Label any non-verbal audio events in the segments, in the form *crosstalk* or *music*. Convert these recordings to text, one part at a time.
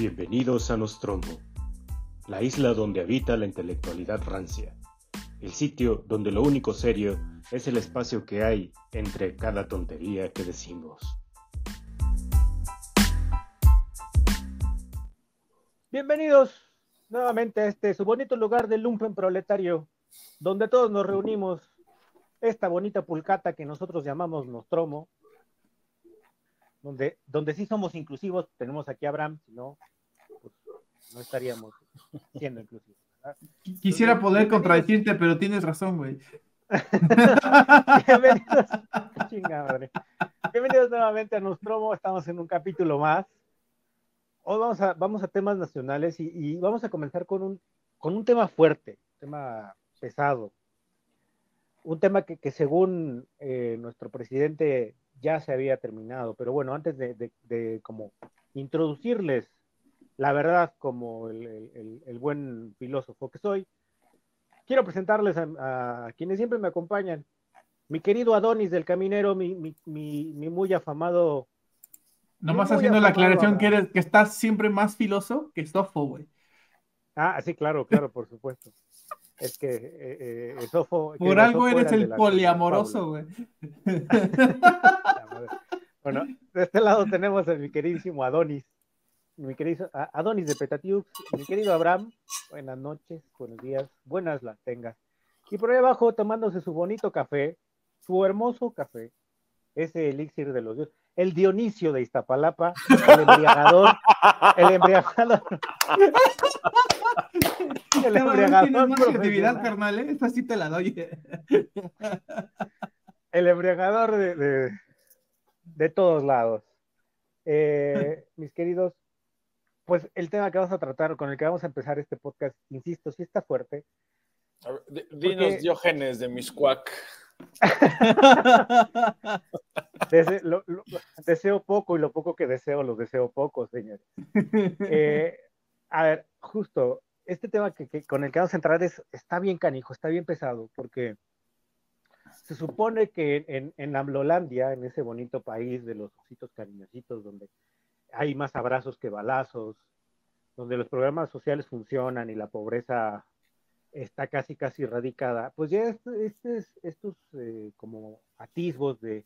Bienvenidos a Nostromo, la isla donde habita la intelectualidad rancia, el sitio donde lo único serio es el espacio que hay entre cada tontería que decimos. Bienvenidos nuevamente a este su bonito lugar del lumpen proletario, donde todos nos reunimos, esta bonita pulcata que nosotros llamamos Nostromo, donde, donde sí somos inclusivos, tenemos aquí a Abraham, no, no estaríamos siendo inclusivos. Quisiera poder contradecirte, pero tienes razón, güey. Bienvenidos, *laughs* Bienvenidos nuevamente a Nostromo, estamos en un capítulo más. Hoy vamos a, vamos a temas nacionales y, vamos a comenzar con un, con un tema fuerte, un tema pesado, un tema que, que según eh, nuestro presidente ya se había terminado. Pero bueno, antes de, como introducirles la verdad como el, buen filósofo que soy, quiero presentarles a, quienes siempre me acompañan. Mi querido Adonis del Caminero, mi, muy afamado. Nomás haciendo la aclaración que, eres, que estás siempre más filoso que Sofo, güey. Ah, sí, claro, claro, por supuesto. Es que eh, eh, Por algo eres el poliamoroso, güey. *laughs* bueno, de este lado tenemos a mi queridísimo Adonis. Mi querido Adonis de Petatiux, mi querido Abraham, buenas noches, buenos días, buenas las tengas. Y por ahí abajo tomándose su bonito café, su hermoso café, ese elixir de los dioses el Dionisio de Iztapalapa, el embriagador, el embriagador. *laughs* el embriagador. más creatividad, carnal, ¿eh? Esta sí te la doy. *laughs* el embriagador de, de, todos lados. Eh, mis queridos, pues el tema que vamos a tratar, con el que vamos a empezar este podcast, insisto, sí está fuerte. dinos Diógenes de Miscuac. *laughs* deseo poco y lo poco que deseo lo deseo poco, señores. *laughs* Eh, a ver, justo, este tema que, con el que vamos a entrar es, está bien canijo, está bien pesado, porque se supone que en, en Amlolandia, en ese bonito país de los ositos cariñositos, donde hay más abrazos que balazos, donde los programas sociales funcionan y la pobreza está casi casi erradicada, pues ya este, estos eh, como atisbos de,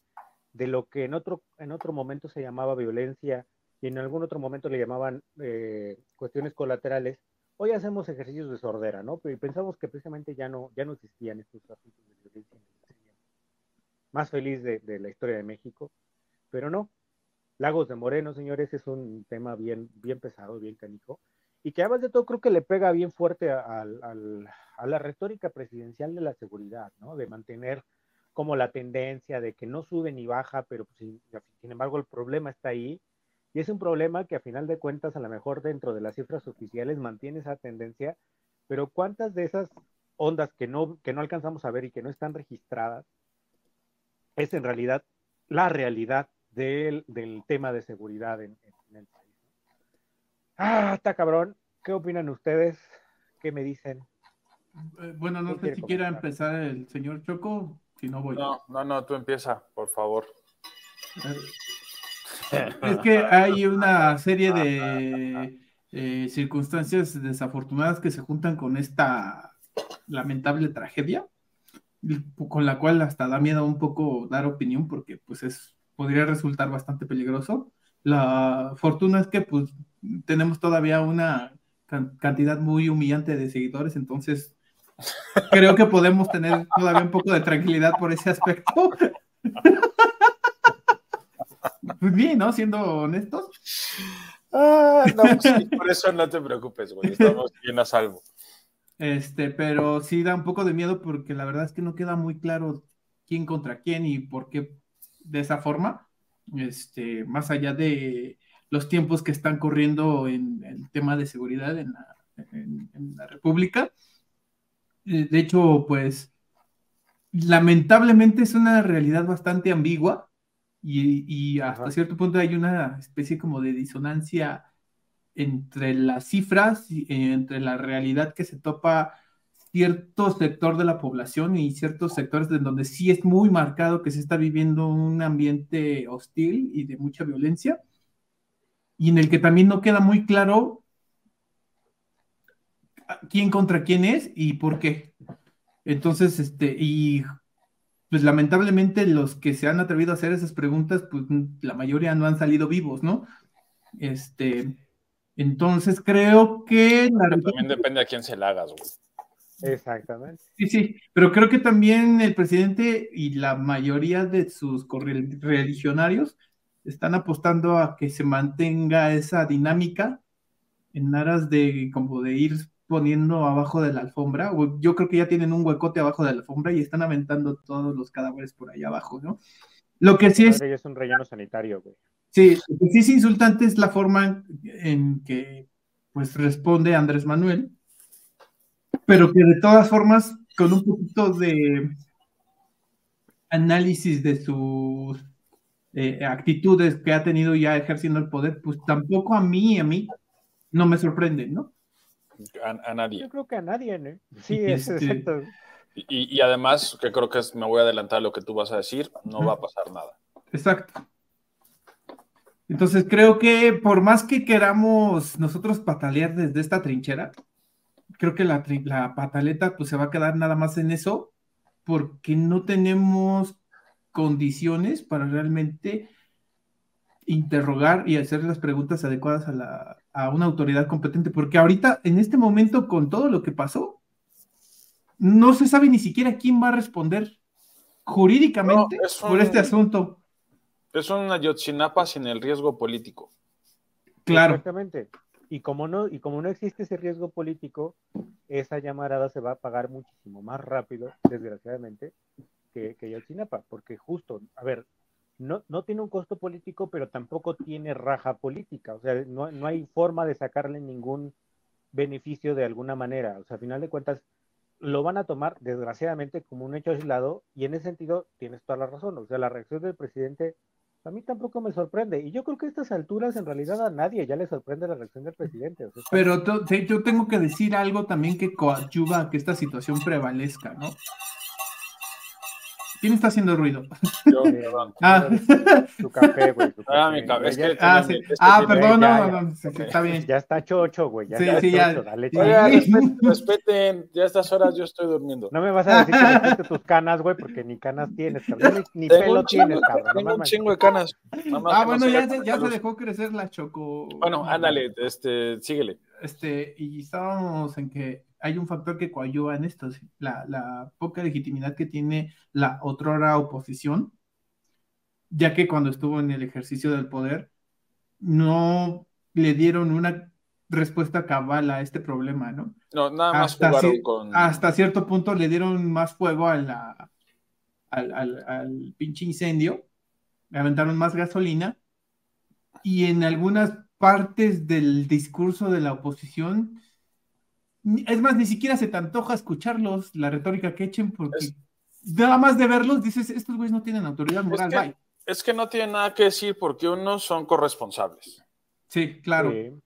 lo que en otro, en otro momento se llamaba violencia y en algún otro momento le llamaban eh, cuestiones colaterales, hoy hacemos ejercicios de sordera, ¿no? Y pensamos que precisamente ya no, ya no existían estos asuntos de violencia más feliz de, de la historia de México, pero no. Lagos de Moreno, señores, es un tema bien, bien pesado, bien canijo y que además de todo creo que le pega bien fuerte a, la retórica presidencial de la seguridad, ¿no? De mantener como la tendencia de que no sube ni baja, pero pues, sin, embargo el problema está ahí. Y es un problema que a final de cuentas, a lo mejor dentro de las cifras oficiales mantiene esa tendencia, pero ¿cuántas de esas ondas que no, que no alcanzamos a ver y que no están registradas es en realidad la realidad del, tema de seguridad en, en el país? Ah, está cabrón. ¿Qué opinan ustedes? ¿Qué me dicen? Eh, bueno, no sé si quiera empezar el señor Choco, si no voy. No, no, no, tú empieza, por favor. Eh, es que hay una serie de eh, circunstancias desafortunadas que se juntan con esta lamentable tragedia, con la cual hasta da miedo un poco dar opinión porque pues es podría resultar bastante peligroso. La fortuna es que pues tenemos todavía una cantidad muy humillante de seguidores, entonces creo que podemos tener todavía un poco de tranquilidad por ese aspecto. *laughs* Pues bien, ¿no? Siendo honestos. Ah, no, pues por eso no te preocupes, güey, estamos bien a salvo. Este, pero sí da un poco de miedo porque la verdad es que no queda muy claro quién contra quién y por qué de esa forma. Este, más allá de los tiempos que están corriendo en el tema de seguridad en la, República. Eh, de hecho, pues lamentablemente es una realidad bastante ambigua y, hasta cierto punto hay una especie como de disonancia entre las cifras, y, entre la realidad que se topa cierto sector de la población y ciertos sectores en donde sí es muy marcado que se está viviendo un ambiente hostil y de mucha violencia y en el que también no queda muy claro quién contra quién es y por qué. Entonces, este, y pues lamentablemente los que se han atrevido a hacer esas preguntas, pues la mayoría no han salido vivos, ¿no? Este, entonces creo que... También depende a quién se la hagas, güey. Exactamente. Sí, sí, pero creo que también el presidente y la mayoría de sus religionarios están apostando a que se mantenga esa dinámica en aras de como de ir poniendo abajo de la alfombra, yo creo que ya tienen un huecote abajo de la alfombra y están aventando todos los cadáveres por ahí abajo, ¿no? Lo que sí es... Es un relleno sanitario, güey. Sí, lo que sí es insultante es la forma en que pues responde Andrés Manuel, pero que de todas formas, con un poquito de análisis de sus eh, actitudes que ha tenido ya ejerciendo el poder, pues tampoco a mí, a mí, no me sorprende, ¿no? A, nadie. Yo creo que a nadie, ¿no? *laughs* Sí, es este, exacto. Y, además, que creo que es, me voy a adelantar lo que tú vas a decir, no va a pasar nada. Exacto. Entonces creo que por más que queramos nosotros patalear desde esta trinchera, creo que la, la pataleta pues se va a quedar nada más en eso, porque no tenemos condiciones para realmente interrogar y hacer las preguntas adecuadas a, la, a una autoridad competente, porque ahorita, en este momento, con todo lo que pasó, no se sabe ni siquiera quién va a responder jurídicamente por este asunto. Es una Yotzinapa sin el riesgo político. Claro. Exactamente. Y como no, y como no existe ese riesgo político, esa llamarada se va a pagar muchísimo más rápido, desgraciadamente, que, que Yotzinapa, porque justo, a ver, no, no tiene un costo político, pero tampoco tiene raja política, o sea, no, no hay forma de sacarle ningún beneficio de alguna manera, o sea, a final de cuentas, lo van a tomar, desgraciadamente, como un hecho aislado, y en ese sentido tienes toda la razón, o sea, la reacción del presidente a mí tampoco me sorprende. Y yo creo que a estas alturas, en realidad, a nadie ya le sorprende la reacción del presidente. Pero yo tengo que decir algo también que coadyuva a que esta situación prevalezca, ¿no? ¿Quién está haciendo ruido? Yo, *laughs* Ah. *laughs* Tu café, güey. Ah, mi café. Es que ah, sí. ah perdón, no, no, no, está bien. Ya está chocho, güey. Ya sí, está sí, chocho, ya. Dale, *laughs* Oiga, respeten, respeten, ya a estas horas yo estoy durmiendo. No me vas a decir que respete tus canas, güey, porque ni canas tienes, cabrón. Ni, ni Tengo pelo un chingo, tienes, cabrón. Tengo no un chingo de canas. Ah, bueno, ya, se, ya se dejó crecer la choco. Bueno, ándale, este, síguele. Este, y estábamos en que hay un factor que coadyuva en esto, sí, la, la poca legitimidad que tiene la otrora oposición, ya que cuando estuvo en el ejercicio del poder, no le dieron una respuesta cabal a este problema, ¿no? No, nada más Hasta, jugaron con. hasta cierto punto le dieron más fuego a la, al, al- al pinche incendio, le aventaron más gasolina y en algunas partes del discurso de la oposición, es más, ni siquiera se te antoja escucharlos, la retórica que echen, porque Es- nada más de verlos dices, estos güeyes no tienen autoridad moral, que- bye". Es que no tiene nada que decir porque unos son corresponsables. Sí, claro. Sí.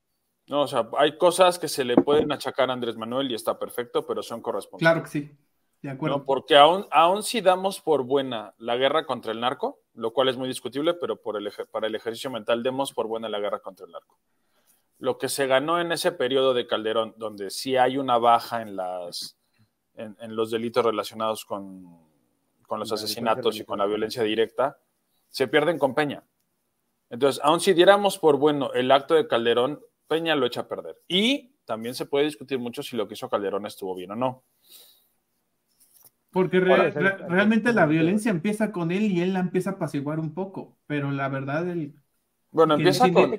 No, o sea, hay cosas que se le pueden achacar a Andrés Manuel y está perfecto, pero son corresponsables. Claro que sí. De acuerdo. ¿no? Porque aún, aún si damos por buena la guerra contra el narco, lo cual es muy discutible, pero por el, para el ejercicio mental demos por buena la guerra contra el narco. Lo que se ganó en ese periodo de Calderón, donde sí hay una baja en, las, en, en los delitos relacionados con, con los La asesinatos y con la violencia directa, se pierden con Peña. Entonces, aún si diéramos por bueno el acto de Calderón, Peña lo echa a perder. Y también se puede discutir mucho si lo que hizo Calderón estuvo bien o no. Porque re- re- realmente la violencia empieza con él y él la empieza a apaciguar un poco, pero la verdad, el, Bueno, empieza con,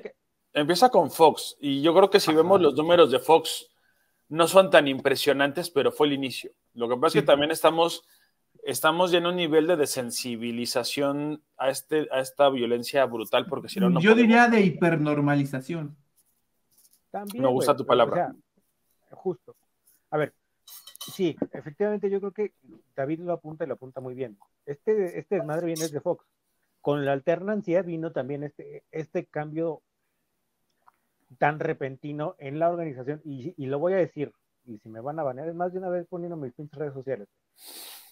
empieza con Fox. Y yo creo que si vemos los números de Fox, no son tan impresionantes, pero fue el inicio. Lo que pasa es que también estamos, estamos ya en un nivel de desensibilización a, este, a esta violencia brutal, porque si no, no yo podemos. diría de hipernormalización. También, Me gusta tu o palabra. sea, justo. A ver, sí, efectivamente yo creo que David lo apunta y lo apunta muy bien. Este, este desmadre viene de Fox. Con la alternancia vino también este, este cambio tan repentino en la organización, y, y lo voy a decir, y si me van a banear, es más de una vez poniendo mis pinches redes sociales.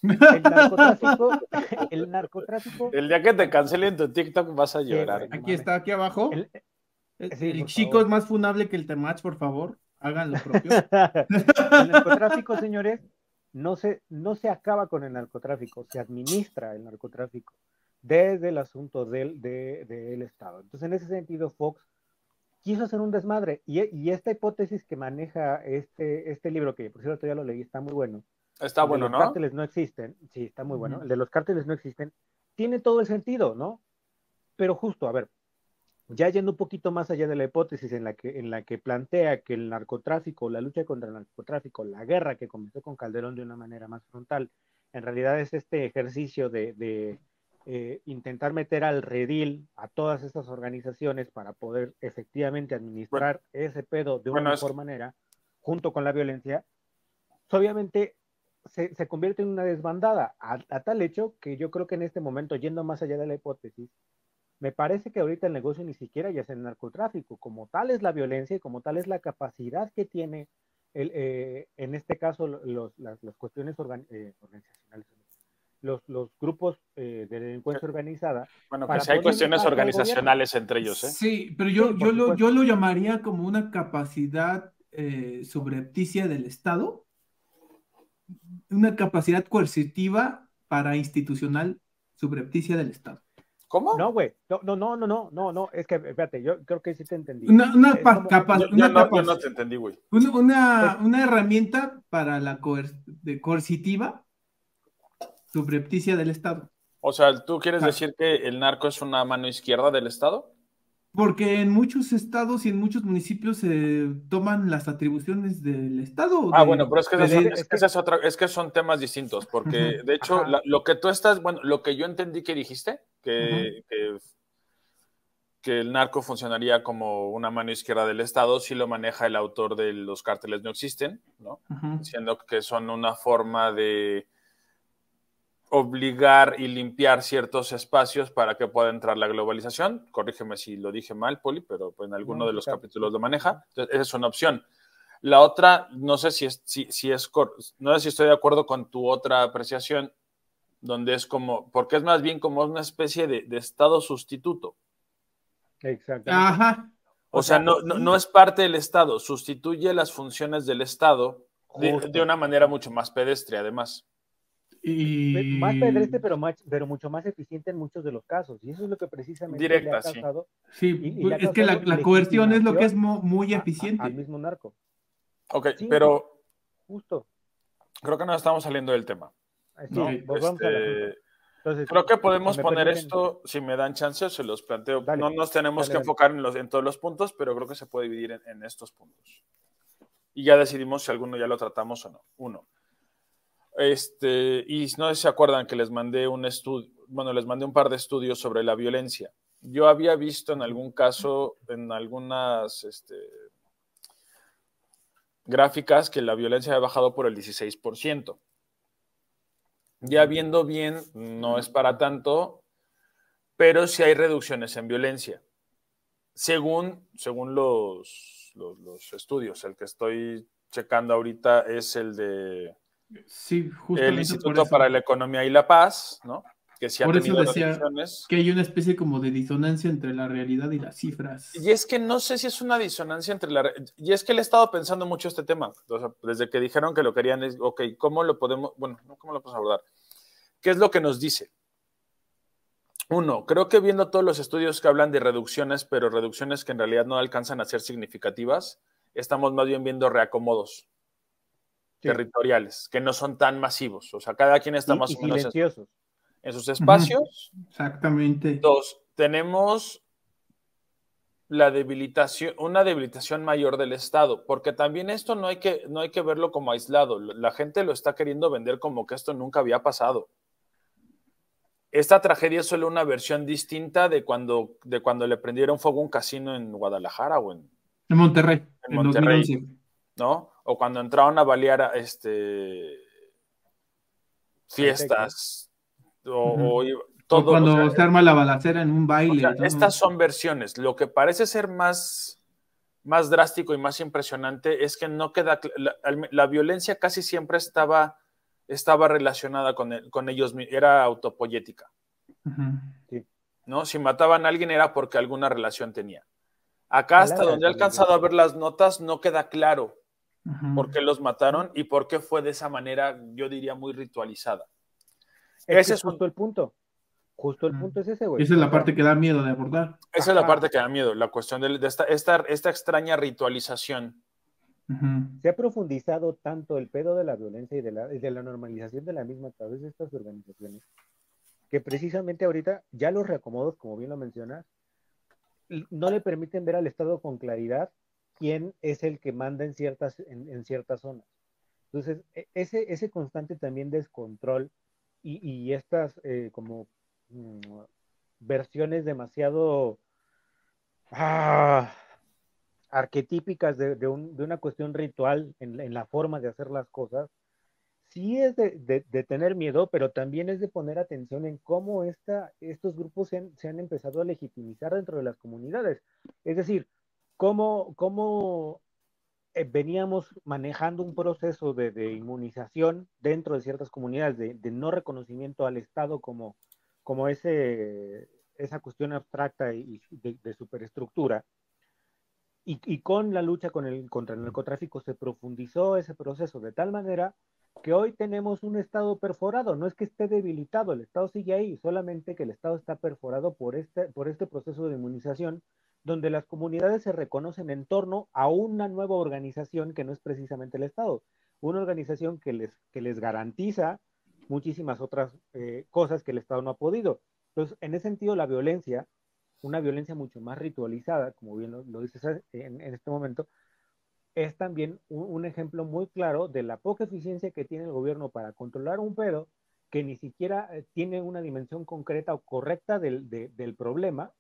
El narcotráfico, *laughs* el narcotráfico El día que te cancelen tu TikTok vas a llorar. güey. Aquí está, aquí abajo. el, el chico es más funable que el Temach, por favor, hagan lo propio. *laughs* el narcotráfico, señores, no se, no se acaba con el narcotráfico, se administra el narcotráfico desde el asunto del, del Estado. Entonces, en ese sentido, Fox quiso hacer un desmadre. Y, esta hipótesis que maneja este, este libro, que por cierto ya lo leí, está muy bueno. Está bueno, los cárteles no existen. Sí, está muy bueno. El de los cárteles no existen. Tiene todo el sentido, ¿no? Pero justo, a ver, ya yendo un poquito más allá de la hipótesis en la que, en la que plantea que el narcotráfico, la lucha contra el narcotráfico, la guerra que comenzó con Calderón de una manera más frontal, en realidad es este ejercicio de eh, intentar meter al redil a todas estas organizaciones para poder efectivamente administrar ese pedo de una mejor manera, junto con la violencia, pues, obviamente se, convierte en una desbandada, a, tal hecho que yo creo que en este momento, yendo más allá de la hipótesis, me parece que ahorita el negocio ni siquiera ya es el narcotráfico, como tal es la violencia y como tal es la capacidad que tiene, el, eh, en este caso, los, las, cuestiones eh, organizacionales los, los grupos eh, de delincuencia organizada. Bueno, que si hay cuestiones organizacionales entre ellos. ¿eh? Sí, pero yo, yo, lo, yo lo llamaría como una capacidad eh, subrepticia del Estado, una capacidad coercitiva para institucional subrepticia del Estado. ¿Cómo? No, güey. No, no, no, no, no, no. Es que, espérate, yo creo que sí te entendí. Una, una, capaz, una no, yo no te entendí, güey. Una, una, una, herramienta para la de coercitiva subrepticia del Estado. O sea, ¿tú quieres decir que el narco es una mano izquierda del Estado? Porque en muchos estados y en muchos municipios se toman las atribuciones del Estado. Ah, bueno, pero es que, es, que son temas distintos, porque de hecho lo que tú estás, bueno, lo que yo entendí que dijiste, que, que, el narco funcionaría como una mano izquierda del Estado, si lo maneja el autor de Los cárteles no existen, ¿no? Diciendo que son una forma de obligar y limpiar ciertos espacios para que pueda entrar la globalización. Corrígeme si lo dije mal, Poli, pero pues en alguno de los capítulos lo maneja. Entonces, esa es una opción. La otra, no sé si es, si, si es, no sé si estoy de acuerdo con tu otra apreciación, donde es como, porque es más bien como una especie de, estado sustituto. Exacto. Ajá. O, sea, no, no, es parte del Estado, sustituye las funciones del Estado de una manera mucho más pedestre, además. Más pedestre, pero, pero mucho más eficiente en muchos de los casos. Y eso es lo que precisamente Directa, le ha causado. Sí, es que la, coerción es lo que es muy eficiente. al mismo narco. Ok, pero. Justo. Creo que no estamos saliendo del tema. Este, creo que podemos poner esto, si me dan chance, se los planteo. no nos tenemos que enfocar en, los, en todos los puntos, pero creo que se puede dividir en, en estos puntos. Y ya decidimos si alguno ya lo tratamos o no. Uno, este, y no sé si se acuerdan que les mandé un estudio, bueno, les mandé un par de estudios sobre la violencia. Yo había visto en algún caso, en algunas este, gráficas, que la violencia había bajado por el 16%. Ya viendo bien, no es para tanto, pero sí hay reducciones en violencia. Según, según los, los estudios, el que estoy checando ahorita es el de Sí, El Instituto para la Economía y la Paz, ¿no? Que sí ha por eso decía que hay una especie como de disonancia entre la realidad y las cifras. Y es que no sé si es una disonancia entre la... Y es que le he estado pensando mucho este tema. desde que dijeron que lo querían, es, ok, ¿cómo lo podemos... Bueno, ¿cómo lo podemos abordar? ¿Qué es lo que nos dice? Uno, creo que viendo todos los estudios que hablan de reducciones, pero reducciones que en realidad no alcanzan a ser significativas, estamos más bien viendo reacomodos territoriales, que no son tan masivos. O sea, cada quien está más o menos en, sus espacios. Exactamente. Dos, tenemos la debilitación, una debilitación mayor del Estado, porque también esto no hay que, no hay que verlo como aislado. La gente lo está queriendo vender como que esto nunca había pasado. Esta tragedia es solo una versión distinta de cuando, de cuando le prendieron fuego un casino en Guadalajara o en, en Monterrey. En Monterrey, ¿no? O cuando entraron a balear este, fiestas, o, todo. cuando se arma la balacera en un baile. estas son versiones. Lo que parece ser más, más drástico y más impresionante es que no queda. La, violencia casi siempre estaba, estaba relacionada con, con ellos, era autopoyética. ¿no? Si mataban a alguien era porque alguna relación tenía. Acá hasta donde he alcanzado a ver las notas no queda claro por qué los mataron y por qué fue de esa manera, yo diría, muy ritualizada. ese es justo el punto. Justo el punto es ese, güey. Esa es la parte que da miedo de abordar. Esa es la parte que da miedo, la cuestión de, esta, esta, esta, extraña ritualización. Se ha profundizado tanto el pedo de la violencia y de la, de la normalización de la misma a través de estas organizaciones que precisamente ahorita ya los reacomodos, como bien lo mencionas, no le permiten ver al Estado con claridad quién es el que manda en ciertas, en, ciertas zonas. Entonces, e, ese, ese constante también descontrol y, y estas eh, como mm, versiones demasiado ah, arquetípicas de, de, un, de, una cuestión ritual en, en, la forma de hacer las cosas, sí es de, de, tener miedo, pero también es de poner atención en cómo esta, estos grupos se han, se han, empezado a legitimizar dentro de las comunidades. Es decir, cómo, cómo eh, veníamos manejando un proceso de, inmunización dentro de ciertas comunidades, de, no reconocimiento al Estado como, como ese, esa cuestión abstracta y de, superestructura. Y, y, con la lucha con el, contra el narcotráfico se profundizó ese proceso de tal manera que hoy tenemos un Estado perforado, no es que esté debilitado, el Estado sigue ahí, solamente que el Estado está perforado por este, por este proceso de inmunización, donde las comunidades se reconocen en torno a una nueva organización que no es precisamente el Estado, una organización que les, que les garantiza muchísimas otras eh, cosas que el Estado no ha podido. Entonces, en ese sentido, la violencia, una violencia mucho más ritualizada, como bien lo, dices en este momento, es también un, ejemplo muy claro de la poca eficiencia que tiene el gobierno para controlar un pedo que ni siquiera eh, tiene una dimensión concreta o correcta del, del problema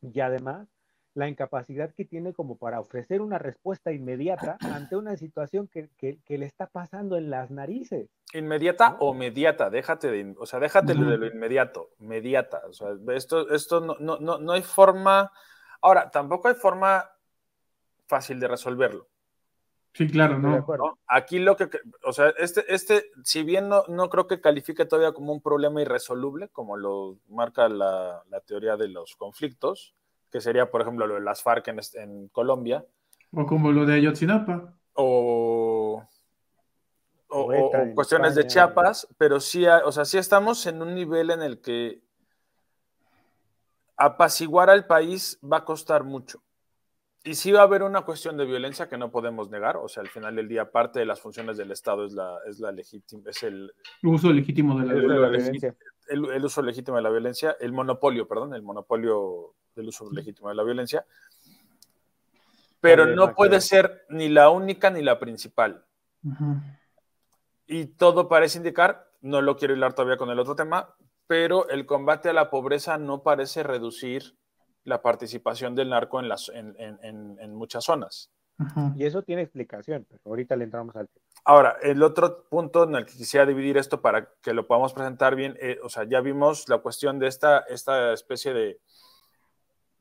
y además la incapacidad que tiene como para ofrecer una respuesta inmediata *clears throat* ante una situación que, que, le está pasando en las narices. Inmediata o mediata, déjate de, o sea, déjate de lo inmediato, mediata. O sea, esto, esto no, no, no, no hay forma, ahora, tampoco hay forma fácil de resolverlo. Sí, claro, no. Aquí lo que, o sea, este, este, si bien no, no creo que califique todavía como un problema irresoluble, como lo marca la, teoría de los conflictos, que sería, por ejemplo, lo de las FARC en, en Colombia. O como lo de Ayotzinapa. O, o, cuestiones de Chiapas, pero sí, o sea, sí estamos en un nivel en el que apaciguar al país va a costar mucho. Y sí va a haber una cuestión de violencia que no podemos negar, o sea, al final del día parte de las funciones del Estado es la, es la legítima, es el, uso legítimo de la, violencia. El, uso legítimo de la violencia, el monopolio, perdón, el monopolio del uso legítimo de la violencia. Pero no puede ser ni la única ni la principal. Y todo parece indicar, no lo quiero hilar todavía con el otro tema, pero el combate a la pobreza no parece reducir la participación del narco en, las, en, en, en muchas zonas. Y eso tiene explicación, pero ahorita le entramos al tema. Ahora, el otro punto en el que quisiera dividir esto para que lo podamos presentar bien, eh, o sea, ya vimos la cuestión de esta, esta especie de,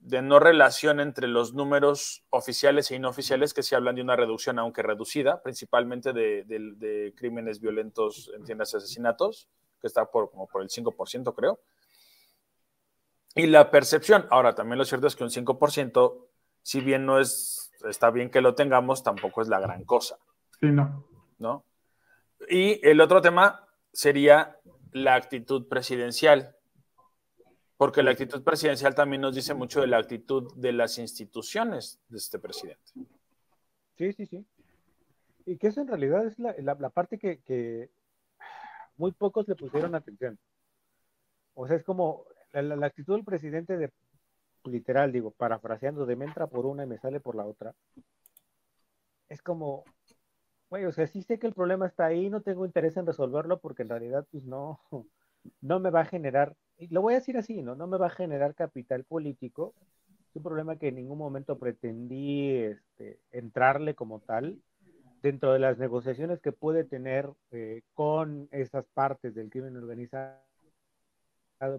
de no relación entre los números oficiales e inoficiales que se hablan de una reducción, aunque reducida, principalmente de, de, crímenes violentos, entiendas, asesinatos, que está por, como por el 5%, creo. Y la percepción, ahora también lo cierto es que un 5%, si bien no es, está bien que lo tengamos, tampoco es la gran cosa. Sí, no. ¿No? Y el otro tema sería la actitud presidencial, porque la actitud presidencial también nos dice mucho de la actitud de las instituciones de este presidente. Sí, sí, sí. Y que eso en realidad es la, parte que, muy pocos le pusieron atención. O sea, es como la, actitud del presidente de, literal, digo, parafraseando, de me entra por una y me sale por la otra, es como, güey, o sea, sí sé que el problema está ahí, no tengo interés en resolverlo porque en realidad, pues no, no me va a generar, lo voy a decir así, ¿no? No me va a generar capital político. Es un problema que en ningún momento pretendí este, entrarle como tal dentro de las negociaciones que puede tener eh, con esas partes del crimen organizado,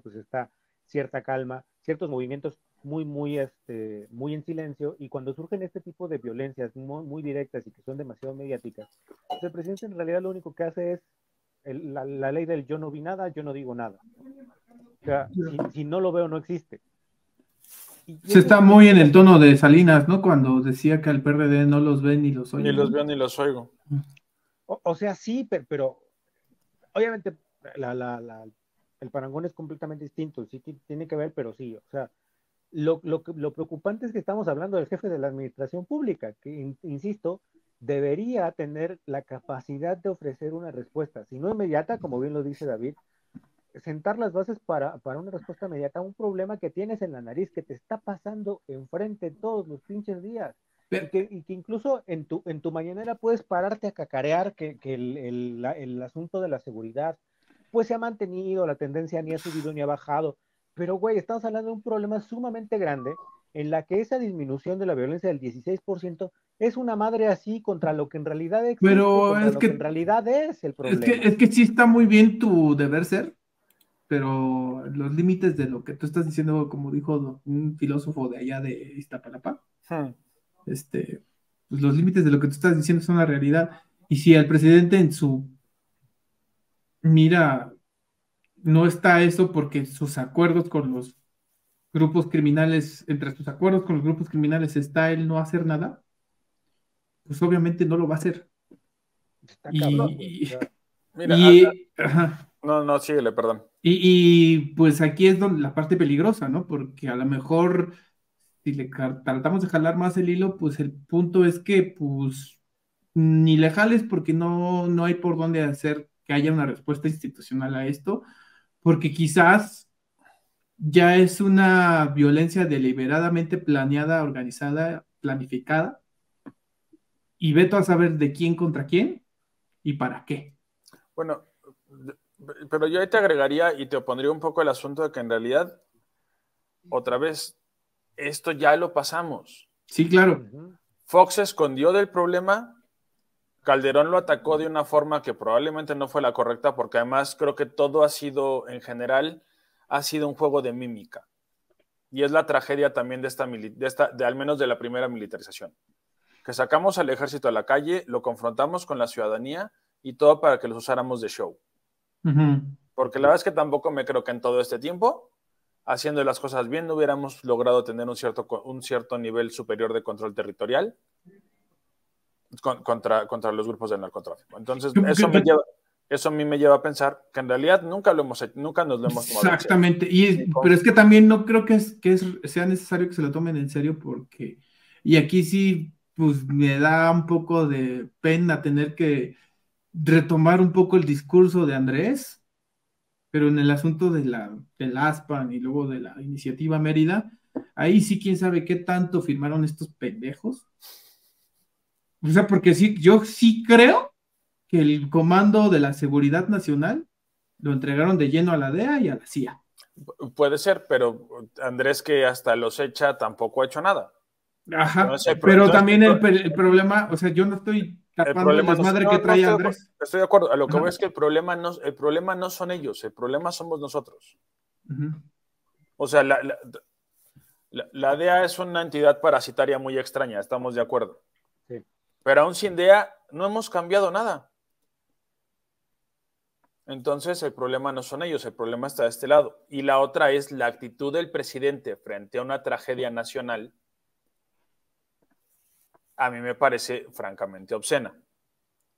pues está cierta calma, ciertos movimientos muy, muy, este, muy en silencio, y cuando surgen este tipo de violencias muy, directas y que son demasiado mediáticas, pues el presidente en realidad lo único que hace es la, ley del yo no vi nada, yo no digo nada. O sea, si, no lo veo, no existe. Se está muy en el tono de Salinas, ¿no? Cuando decía que al PRD no los ve ni los oye. Ni los veo ni los oigo. O, sea, sí, pero, obviamente el parangón es completamente distinto, sí tiene que ver, pero sí, o sea, lo, lo, lo, preocupante es que estamos hablando del jefe de la administración pública, que, insisto, debería tener la capacidad de ofrecer una respuesta, si no inmediata, como bien lo dice David, sentar las bases para, para, una respuesta inmediata a un problema que tienes en la nariz, que te está pasando enfrente todos los pinches días. Y que, y que, incluso en tu, en tu mañanera puedes pararte a cacarear que, que el, el, el, asunto de la seguridad, pues se ha mantenido, la tendencia ni ha subido ni ha bajado. Pero, güey, estamos hablando de un problema sumamente grande en la que esa disminución de la violencia del 16% es una madre así contra lo que en realidad existe, pero es que, en realidad es el problema. Es que, es que sí está muy bien tu deber ser, pero los límites de lo que tú estás diciendo, como dijo un filósofo de allá de Iztapalapa, hmm. este, pues los límites de lo que tú estás diciendo son la realidad. Y si el presidente en su mira no está eso porque sus acuerdos con los grupos criminales, entre sus acuerdos con los grupos criminales está el no hacer nada, pues obviamente no lo va a hacer. Está cabrón, y, no, no, síguele, perdón. Y, pues aquí es donde la parte peligrosa, ¿no? Porque a lo mejor si le tratamos de jalar más el hilo, pues el punto es que pues ni le jales porque no, no hay por dónde hacer que haya una respuesta institucional a esto, porque quizás ya es una violencia deliberadamente planeada, organizada, planificada, y veto a saber de quién contra quién y para qué. Bueno, pero yo ahí te agregaría y te opondría un poco el asunto de que en realidad, otra vez, esto ya lo pasamos. Sí, claro. Fox se escondió del problema, Calderón lo atacó de una forma que probablemente no fue la correcta, porque además creo que todo ha sido, en general, ha sido un juego de mímica. Y es la tragedia también de esta, de esta de al menos de la primera militarización. Que sacamos al ejército a la calle, lo confrontamos con la ciudadanía y todo para que los usáramos de show. Porque la verdad es que tampoco me creo que en todo este tiempo, haciendo las cosas bien, no hubiéramos logrado tener un cierto, un cierto nivel superior de control territorial contra, contra los grupos del narcotráfico. Entonces, eso, me lleva, eso a mí me lleva a pensar que en realidad nunca, lo hemos, nunca nos lo hemos tomado Exactamente, y, pero es que también no creo que, es, que sea necesario que se lo tomen en serio porque, y aquí sí, pues me da un poco de pena tener que retomar un poco el discurso de Andrés, pero en el asunto de la, del ASPAN y luego de la iniciativa Mérida, ahí sí quién sabe qué tanto firmaron estos pendejos. O sea, porque sí, yo sí creo que el comando de la seguridad nacional lo entregaron de lleno a la DEA y a la CIA. Puede ser, pero Andrés que hasta los echa tampoco ha hecho nada. Ajá, pero también el, el, problema, o sea, yo no estoy el problema no, que trae Andrés. Estoy de acuerdo. A lo que voy es que el problema, no, el problema no son ellos, el problema somos nosotros. O sea, la, la, DEA es una entidad parasitaria muy extraña, estamos de acuerdo. Pero aún sin DEA no hemos cambiado nada. Entonces el problema no son ellos, el problema está de este lado. Y la otra es la actitud del presidente frente a una tragedia nacional a mí me parece francamente obscena.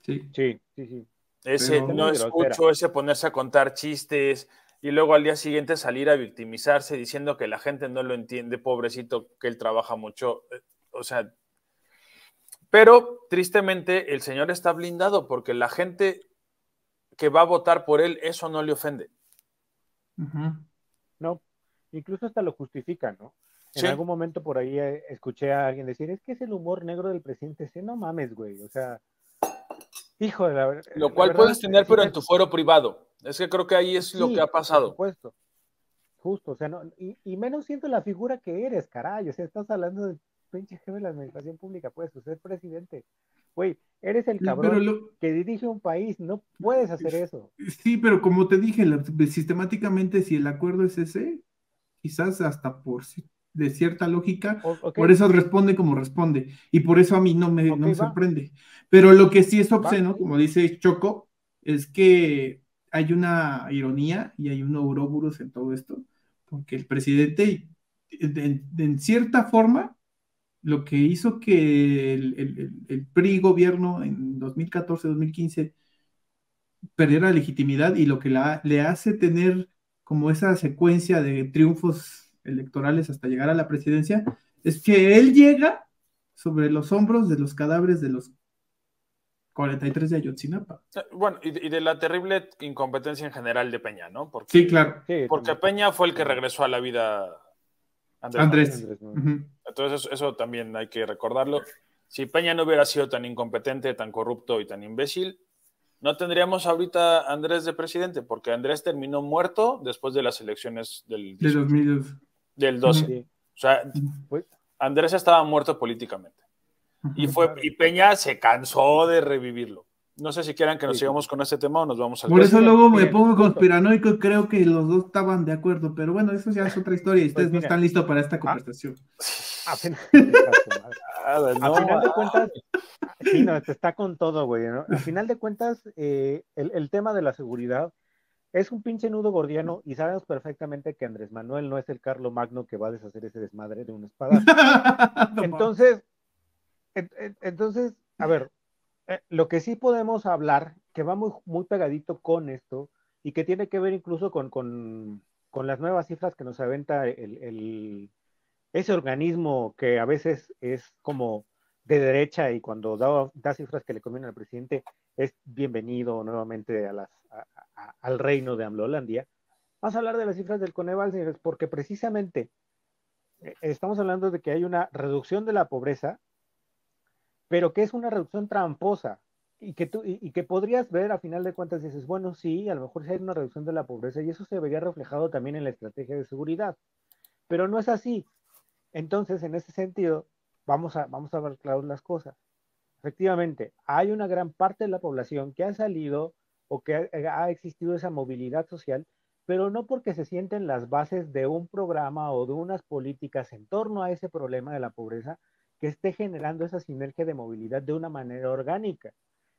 Sí, sí, sí. Ese no escucho, ese ponerse a contar chistes y luego al día siguiente salir a victimizarse diciendo que la gente no lo entiende, pobrecito, que él trabaja mucho. Eh, o sea, pero tristemente el señor está blindado porque la gente que va a votar por él, eso no le ofende. No, incluso hasta lo justifica, ¿no? En algún momento por ahí eh, escuché a alguien decir, es que es el humor negro del presidente. Sí, no mames, güey. O sea, hijo de la verdad. Lo cual puedes tener, pero en tu foro privado. Es que creo que ahí es lo que ha pasado. Por supuesto. Justo, o sea, no, y, menos siento la figura que eres, caray. O sea, estás hablando de pinche jefe de la administración pública, puedes ser presidente. Güey, eres el cabrón que dirige un país, no puedes hacer eso. Sí, pero como te dije, sistemáticamente, si el acuerdo es ese, quizás hasta por de cierta lógica, por eso responde como responde, y por eso a mí no me, no sorprende. Pero lo que sí es obsceno, como dice Choco, es que hay una ironía y hay un ouroboros en todo esto, porque el presidente en cierta forma, lo que hizo que el, PRI gobierno en 2014-2015 perdiera legitimidad y lo que le hace tener como esa secuencia de triunfos electorales hasta llegar a la presidencia, es que él llega sobre los hombros de los cadáveres de los 43 de Ayotzinapa. Eh, bueno, y de, la terrible incompetencia en general de Peña, ¿no? Porque, sí, claro. porque Peña fue el que regresó a la vida Andrés. Entonces eso, también hay que recordarlo. Si Peña no hubiera sido tan incompetente, tan corrupto y tan imbécil, no tendríamos ahorita Andrés de presidente, porque Andrés terminó muerto después de las elecciones del, del 12. O sea, Andrés estaba muerto políticamente. Y, fue, y Peña se cansó de revivirlo. No sé si quieran que nos sigamos con este tema o nos vamos a... Por eso luego me pongo conspiranoico y creo que los dos estaban de acuerdo, pero bueno, eso ya es otra historia y ustedes no pues están listos para esta ah, conversación. *laughs* A, final, de cuentas, sí, no, está con todo, güey, ¿no? Al final de cuentas, eh, el, tema de la seguridad es un pinche nudo gordiano y sabemos perfectamente que Andrés Manuel no es el Carlo Magno que va a deshacer ese desmadre de una espada. *laughs* entonces, entonces, a ver, eh, lo que sí podemos hablar, que va muy, muy pegadito con esto y que tiene que ver incluso con, con, con las nuevas cifras que nos aventa el, el, ese organismo que a veces es como de derecha y cuando da, da cifras que le convienen al presidente es bienvenido nuevamente a las, al reino de Amlolandia. Vamos a hablar de las cifras del Coneval, señores, porque precisamente eh, estamos hablando de que hay una reducción de la pobreza pero que es una reducción tramposa y que, tú, y, que podrías ver a final de cuentas, dices, bueno, sí, a lo mejor sí hay una reducción de la pobreza y eso se vería reflejado también en la estrategia de seguridad, pero no es así. Entonces, en ese sentido, vamos a, vamos a ver claro las cosas. Efectivamente, hay una gran parte de la población que ha salido o que ha, ha existido esa movilidad social, pero no porque se sienten las bases de un programa o de unas políticas en torno a ese problema de la pobreza, que esté generando esa sinergia de movilidad de una manera orgánica.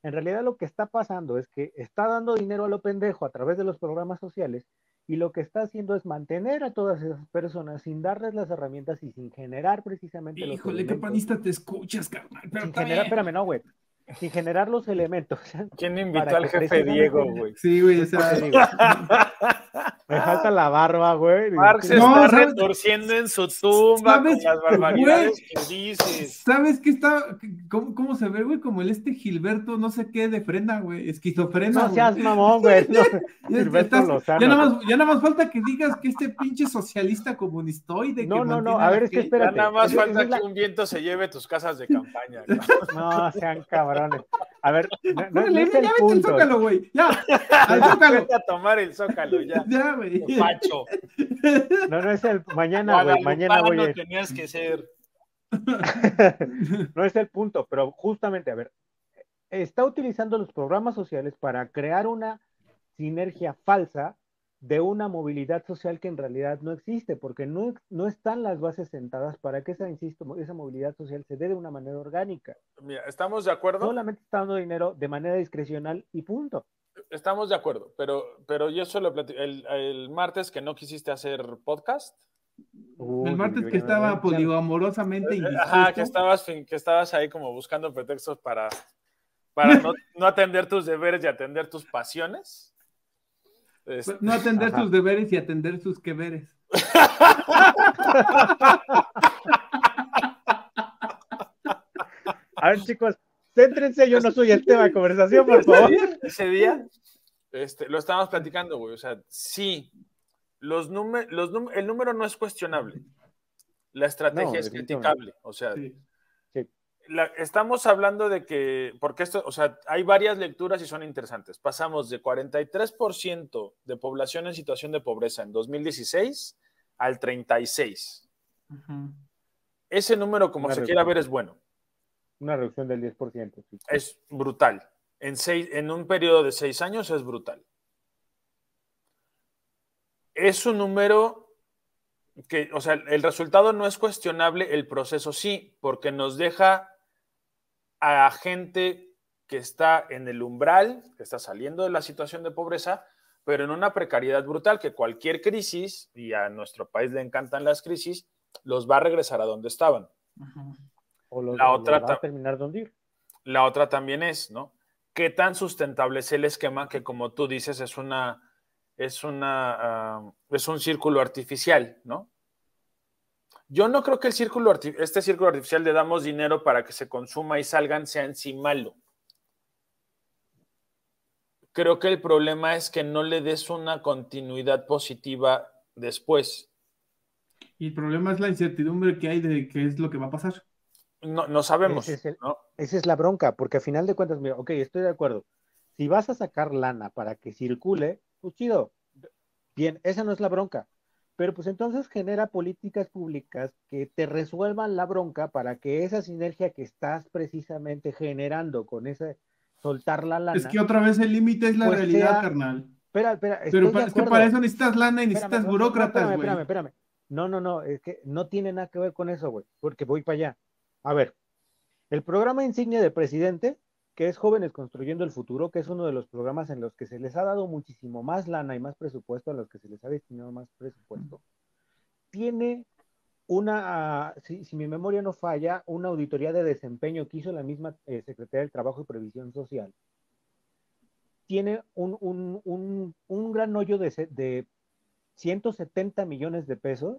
En realidad lo que está pasando es que está dando dinero a lo pendejo a través de los programas sociales y lo que está haciendo es mantener a todas esas personas sin darles las herramientas y sin generar precisamente Híjole, qué panista te escuchas, carnal. sin generar, espérame, no, güey sin generar los elementos. ¿Quién *laughs* invitó al jefe Diego, *laughs* güey? Sí, güey, o sea... *laughs* Me falta la barba, güey. Marx se está retorciendo en su tumba con las barbaridades que dices. ¿Sabes qué está? Cómo, ¿Cómo, se ve, güey? Como el este Gilberto, no sé qué, de frena, güey. Esquizofrena. No seas mamón, güey. *laughs* ya, ya, nada más, ya nada más falta que digas que este pinche socialista comunistoide. No, no, no. A ver, es que espérate. Ya nada más falta que un viento se lleve tus casas de campaña. No, *laughs* sean cabrones. A ver, no, no, no es el ya punto. vete el zócalo, güey. Ya, *laughs* al zócalo. Vete a tomar el zócalo, ya. *laughs* Ya, güey. Macho. *laughs* No, no es el mañana, güey. Mañana voy a... tenías que ser. no es el punto, pero justamente, a ver, está utilizando los programas sociales para crear una sinergia falsa de una movilidad social que en realidad no existe, porque no, no están las bases sentadas para que esa, insisto, esa movilidad social se dé de una manera orgánica. Mira, ¿estamos de acuerdo? Solamente está dando dinero de manera discrecional y punto. Estamos de acuerdo, pero, pero yo solo el, el martes que no quisiste hacer podcast. el martes que estaba poliamorosamente Ajá, que estabas, que estabas ahí como buscando pretextos para, para no, no atender tus deberes y atender tus pasiones. Este, no atender sus deberes y atender sus queveres. *laughs* A ver, chicos, céntrense, yo no soy el tema de conversación, por favor. Ese día este, lo estábamos platicando, güey. O sea, sí, los los el número no es cuestionable. La estrategia es criticable. O sea, estamos hablando de que, porque esto, o sea, hay varias lecturas y son interesantes. Pasamos de 43% de población en situación de pobreza en 2016 al 36%. Ese número, como se quiera ver, es bueno. Una reducción del 10%. Es brutal. En, seis, en un periodo de seis años es brutal. Es un número que, o sea, el resultado no es cuestionable, el proceso sí, porque nos deja a gente que está en el umbral, que está saliendo de la situación de pobreza, pero en una precariedad brutal, que cualquier crisis, y a nuestro país le encantan las crisis, los va a regresar a donde estaban. O los, la otra va a terminar de hundir. La otra también es, ¿no? ¿Qué tan sustentable es el esquema que, como tú dices, es una, es una, ah, es un círculo artificial, ¿no? Yo no creo que el círculo, este círculo artificial de damos dinero para que se consuma y salgan sea en sí malo. Creo que el problema es que no le des una continuidad positiva después. Y el problema es la incertidumbre que hay de qué es lo que va a pasar. No, no sabemos. Esa es, es la bronca, porque a final de cuentas, mira, ok, estoy de acuerdo. Si vas a sacar lana para que circule, pues chido. Bien, esa no es la bronca. Pero pues entonces genera políticas públicas que te resuelvan la bronca para que esa sinergia que estás precisamente generando con ese soltar la lana. Es que otra vez el límite es la pues realidad, carnal. Espera, espera. Pero es que para eso necesitas lana y necesitas burócratas, güey. espérame, espérame. No, no, no, es que no tiene nada que ver con eso, güey, porque voy para allá. A ver, el programa insignia de presidente que es Jóvenes Construyendo el Futuro, que es uno de los programas en los que se les ha dado muchísimo más lana y más presupuesto, a los que se les ha destinado más presupuesto, tiene una, si, mi memoria no falla, una auditoría de desempeño que hizo la misma eh, Secretaría del Trabajo y Previsión Social. Tiene un, un, gran hoyo de, de 170 millones de pesos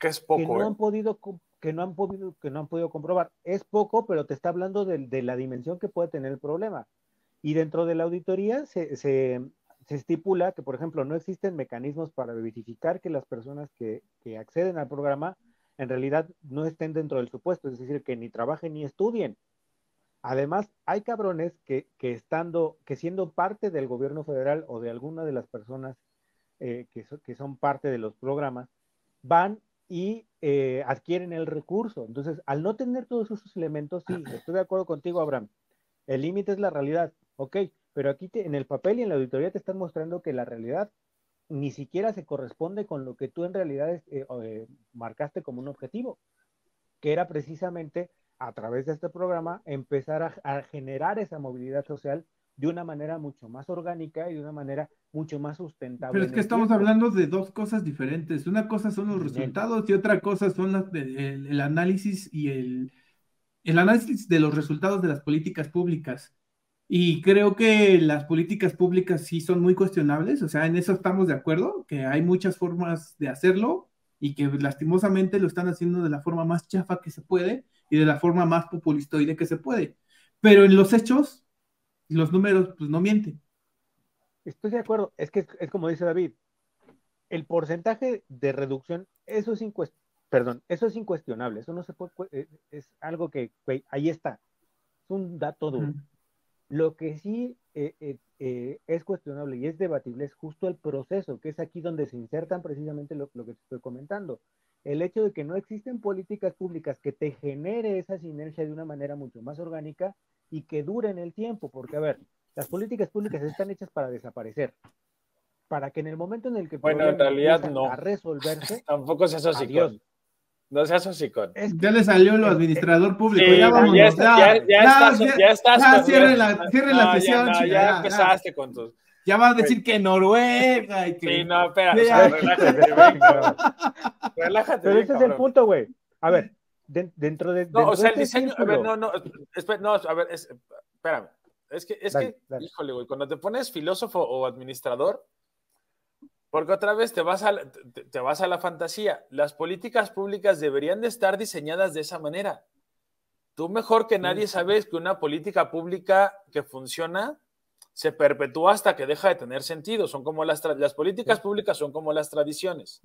que es poco. Que no han podido que no han podido, que no han podido comprobar. Es poco, pero te está hablando de, la dimensión que puede tener el problema. Y dentro de la auditoría se, se, estipula que, por ejemplo, no existen mecanismos para verificar que las personas que, que, acceden al programa en realidad no estén dentro del supuesto, es decir, que ni trabajen ni estudien. Además, hay cabrones que, que estando, que siendo parte del gobierno federal o de alguna de las personas eh, que, que son parte de los programas, van y eh, adquieren el recurso. Entonces, al no tener todos esos elementos, sí, estoy de acuerdo contigo, Abraham. El límite es la realidad, ok, pero aquí en el papel y en la auditoría te están mostrando que la realidad ni siquiera se corresponde con lo que tú en realidad eh, eh, marcaste como un objetivo, que era precisamente a través de este programa empezar a generar esa movilidad social de una manera mucho más orgánica y de una manera mucho más sustentable. Pero es que estamos hablando de dos cosas diferentes. Una cosa son los resultados y otra cosa son las el, análisis y el, el análisis de los resultados de las políticas públicas. Y creo que las políticas públicas sí son muy cuestionables, o sea, en eso estamos de acuerdo, que hay muchas formas de hacerlo y que lastimosamente lo están haciendo de la forma más chafa que se puede y de la forma más populistoide que se puede. Pero en los hechos, los números pues no mienten. Estoy de acuerdo, es que es, como dice David, el porcentaje de reducción, eso es perdón, eso es incuestionable, eso no se puede, eh, es algo que, ahí está, es un dato duro. Lo que sí eh, eh, es cuestionable y es debatible es justo el proceso, que es aquí donde se insertan precisamente lo, lo, que te estoy comentando. El hecho de que no existen políticas públicas que te genere esa sinergia de una manera mucho más orgánica y que dure en el tiempo, porque a ver, las políticas públicas están hechas para desaparecer, para que en el momento en el que bueno, en realidad no. a resolverse, *laughs* tampoco seas hocicón. No seas hocicón. Ya le salió lo administrador público. ya vamos. Ya, está, ya, estás, ya, estás. Ya, cierre la, cierre la sesión. Ya, ya, empezaste con tus. Ya vas a decir que Noruega y que. Sí, no, espera. relájate, *laughs* relájate. Pero ese es el punto, güey. A ver, dentro de. No, o sea, el este diseño. A ver, no, no. no, a ver, espérame. Es que, es que, híjole, güey, cuando te pones filósofo o administrador, porque otra vez te vas, a la, te, vas a la fantasía. Las políticas públicas deberían de estar diseñadas de esa manera. Tú mejor que nadie sabes que una política pública que funciona se perpetúa hasta que deja de tener sentido. Son como las, las políticas públicas son como las tradiciones.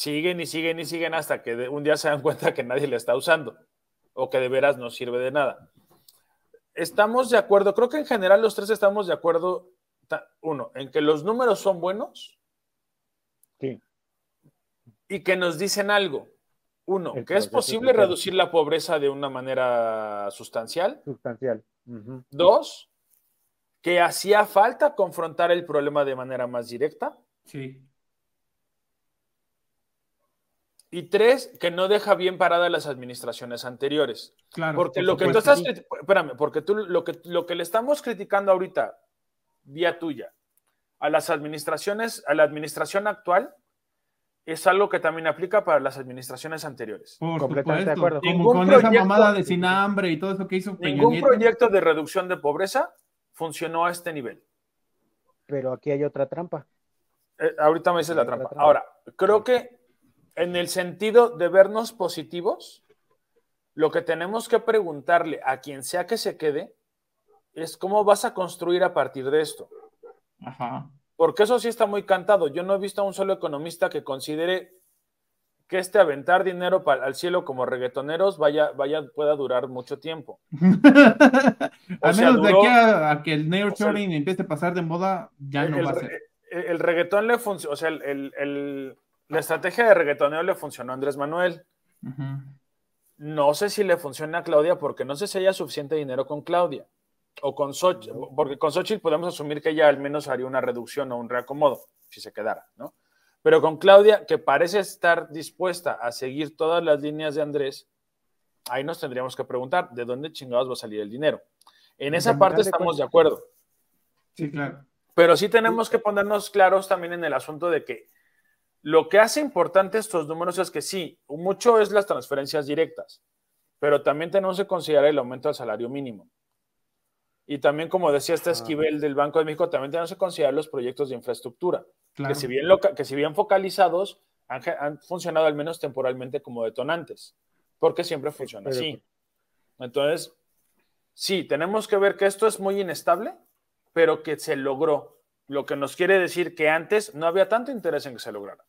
Siguen y siguen y siguen hasta que un día se dan *laughs* cuenta que nadie le está usando o que de veras no sirve de nada estamos de acuerdo, creo que en general los tres estamos de acuerdo, uno, en que los números son buenos. Sí. Y que nos dicen algo. Uno, que es posible reducir la pobreza de una manera sustancial. Sustancial. Dos, que hacía falta confrontar el problema de manera más directa. Sí. Y tres, que no deja bien paradas las administraciones anteriores. Claro. Porque lo que tú estás, espérame, porque tú lo que, lo que le estamos criticando ahorita, vía tuya, a las administraciones, a la administración actual, es algo que también aplica para las administraciones anteriores. Por Completamente de supuesto, acuerdo. como Ningún con esa proyecto- mamada de sin hambre y todo eso que hizo Peña Ningún Nieto. proyecto de reducción de pobreza funcionó a este nivel. Pero aquí hay otra trampa. Eh, ahorita me dices la trampa. trampa. Ahora, creo que en el sentido de vernos positivos, lo que tenemos que preguntarle a quien sea que se quede es cómo vas a construir a partir de esto. Ajá. Porque eso sí está muy cantado. Yo no he visto a un solo economista que considere que este aventar dinero al cielo como reggaetoneros vaya, vaya, pueda durar mucho tiempo. *laughs* Al menos de aquí a, a que el shorting empiece a pasar de moda, ya el, no va a ser. el- el reggaetón le funcionó, o sea, el- la estrategia de reggaetoneo le funcionó a Andrés Manuel. No sé si le funciona a Claudia porque no sé si haya suficiente dinero con Claudia o con Xochitl, porque con Xochitl podemos asumir que ella al menos haría una reducción o un reacomodo si se quedara, ¿no? Pero con Claudia, que parece estar dispuesta a seguir todas las líneas de Andrés, ahí nos tendríamos que preguntar de dónde chingados va a salir el dinero. En esa Al parte estamos de acuerdo. Sí, claro. Pero sí tenemos que ponernos claros también en el asunto de que lo que hace importante estos números es que sí, mucho es las transferencias directas, pero también tenemos que considerar el aumento del salario mínimo. Y también, como decía este Ah. Esquivel del Banco de México, también tenemos que considerar los proyectos de infraestructura, claro. que, si bien loca- que si bien focalizados, han, funcionado al menos temporalmente como detonantes, porque siempre funciona así. Entonces, sí, tenemos que ver que esto es muy inestable, pero que se logró. Lo que nos quiere decir que antes no había tanto interés en que se lograra.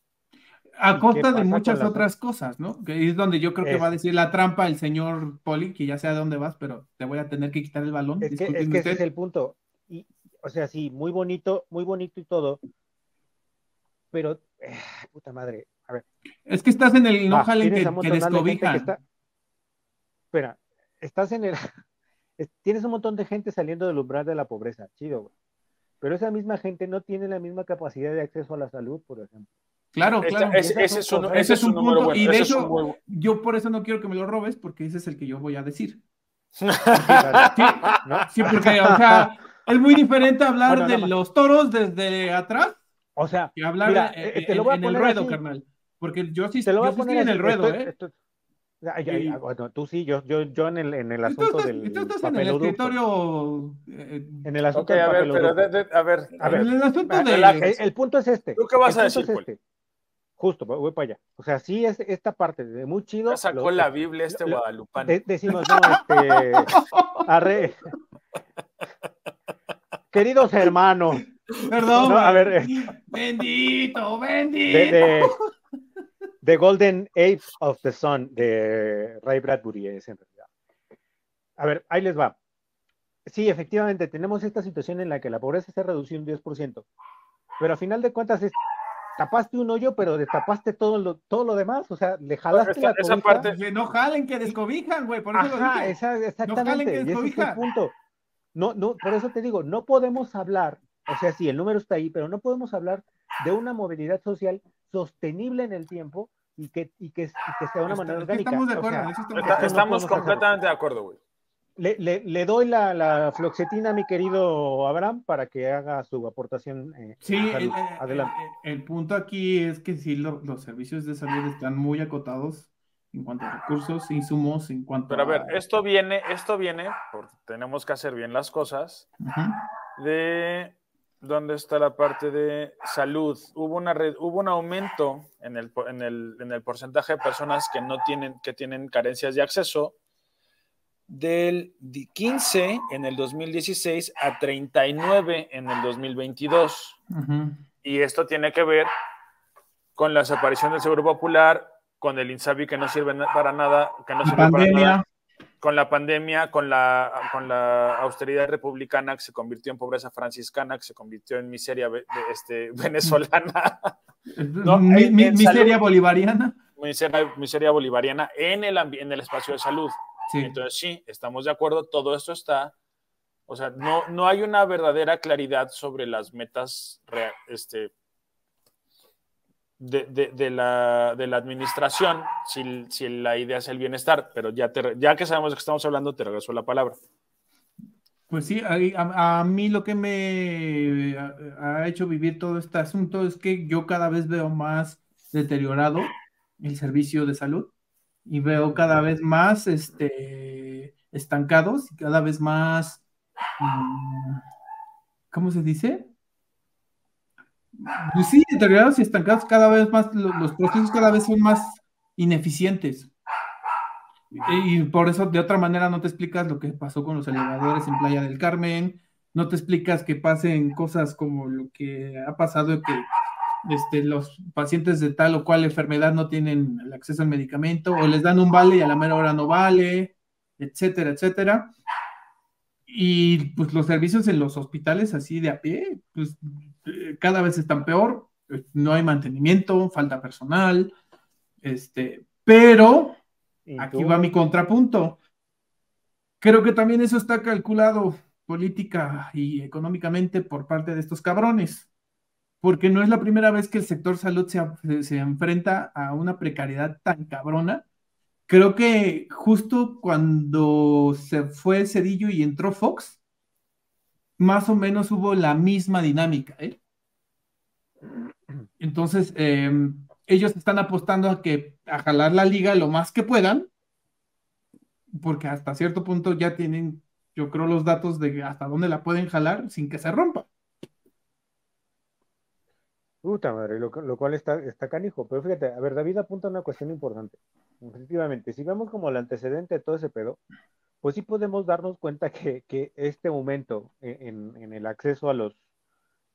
A ¿Y costa de muchas otras cosas, ¿no? Que es donde yo creo que Es- va a decir la trampa el señor Poli, que ya sé a dónde vas, pero te voy a tener que quitar el balón. Es que, es que ese es el punto. Y, o sea, sí, muy bonito, muy bonito y todo. Pero, eh, puta madre. A ver. Es que estás en el no jalen que, que de está- Espera, estás en el. *laughs* es- Tienes un montón de gente saliendo del umbral de la pobreza. Chido, güey. Pero esa misma gente no tiene la misma capacidad de acceso a la salud, por ejemplo. Claro, Este- claro. ese, es un, ese Ese es un punto, bueno. y de hecho- Yo por eso no quiero que me lo robes, porque ese es el que yo voy a decir. *laughs* Sí, ¿no? sí, porque, o sea, es muy diferente hablar Bueno, de los toros desde atrás O sea, que hablar Mira, eh, eh, te en, lo voy a en el ruedo, así. carnal. Porque yo sí, te lo voy yo a sí poner estoy en el ruedo, estoy- ¿eh? estoy- Ay, ay, Y- ah, bueno, tú sí, yo, yo, yo en el, en el asunto estás, del tú estás en el papeloducto. escritorio. eh, En el asunto Ok, del a ver, pero papeloducto. de- de- a ver, A ver, en el asunto de. relájate. El, el punto es este. ¿Tú qué vas a decir, es este. Justo, voy para allá. O sea, sí es esta parte de muy chido. ya sacó lo- la Biblia este lo- guadalupano. de- decimos, no, este, *laughs* arre. Queridos hermanos, Perdón. No, a ver, eh. Bendito, bendito. de, de, The Golden Age of the Sun de Ray Bradbury es en realidad. A ver, ahí les va. Sí, efectivamente, tenemos esta situación en la que la pobreza se redució un 10%, pero a final de cuentas es, tapaste un hoyo, pero destapaste todo lo, todo lo demás, o sea, le jalaste Esa- la esa cobija. parte- Que no jalen, que descobijan, güey. Por eso lo Ajá, dije. esa- jalen que exactamente, y ese es descobija. el punto. No, no, por eso te digo, no podemos hablar, o sea, sí, el número está ahí, pero no podemos hablar de una movilidad social sostenible en el tiempo y que, y que, y que sea de una manera es que orgánica. estamos de O acuerdo, sea, en eso estamos hacerlo. completamente de acuerdo, güey. Le, le- le doy la, la floxetina a mi querido Abraham para que haga su aportación. eh, Sí, el, salud. el- Adelante. el- el punto aquí es que sí, lo- los servicios de salud están muy acotados en cuanto a recursos, insumos, en cuanto Pero a ver, a... esto viene, esto viene, porque tenemos que hacer bien las cosas, de dónde está la parte de salud. Hubo, una red- hubo un aumento en el, en, el, en el porcentaje de personas que no tienen, que tienen carencias de acceso del di- 15 en el 2016 a 39 en el 2022. Ujú. Y esto tiene que ver con la desaparición del Seguro Popular, con el INSABI que no sirve para nada, que no sirve para nada, con la pandemia, con la, con la austeridad republicana que se convirtió en pobreza franciscana, que se convirtió en miseria de- este, *laughs* venezolana, *laughs* No, Mi- mi- miseria salud- bolivariana. miseria, miseria bolivariana en el, en el espacio de salud. Sí. Entonces, sí, estamos de acuerdo, todo esto está, o sea, no, no hay una verdadera claridad sobre las metas este, de, de- de la, de la administración, si, si la idea es el bienestar, pero ya, te ya que sabemos de qué estamos hablando, te regreso la palabra. Pues sí, a, a mí lo que me ha hecho vivir todo este asunto es que yo cada vez veo más deteriorado el servicio de salud y veo cada vez más este, estancados y cada vez más, mm, ¿cómo se dice? Pues sí, deteriorados y estancados cada vez más, los procesos cada vez son más ineficientes. Y por eso, de otra manera, no te explicas lo que pasó con los elevadores en Playa del Carmen, no te explicas que pasen cosas como lo que ha pasado, que este, los pacientes de tal o cual enfermedad no tienen el acceso al medicamento, o les dan un vale y a la mera hora no vale, etcétera, etcétera. Y pues los servicios en los hospitales así de a pie, pues eh, cada vez están peor, no hay mantenimiento, falta personal, este, pero aquí va mi contrapunto. Creo que también eso está calculado política y económicamente por parte de estos cabrones, porque no es la primera vez que el sector salud se, se enfrenta a una precariedad tan cabrona. Creo que justo cuando se fue Cedillo y entró Fox, más o menos hubo la misma dinámica. ¿eh? Entonces, em, ellos están apostando a que a jalar la liga lo más que puedan, porque hasta cierto punto ya tienen, yo creo, los datos de hasta dónde la pueden jalar sin que se rompa. Puta madre, lo, cual está, canijo. Pero fíjate, a ver, David apunta a una cuestión importante. Efectivamente, si vemos como el antecedente de todo ese pedo, pues sí podemos darnos cuenta que, este momento en, el acceso a los,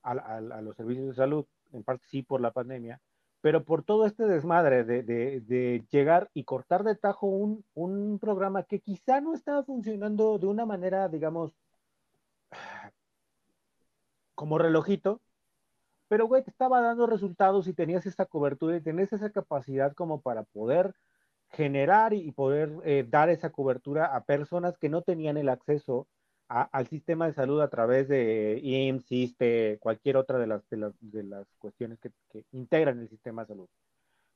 a, los servicios de salud, en parte sí por la pandemia, pero por todo este desmadre de, llegar y cortar de tajo un, programa que quizá no estaba funcionando de una manera, digamos, como relojito, pero güey, te estaba dando resultados y tenías esa cobertura y tenías esa capacidad como para poder generar y poder eh, dar esa cobertura a personas que no tenían el acceso al sistema de salud a través de IMSS, ISTE, cualquier otra de las, de las, cuestiones que, integran el sistema de salud.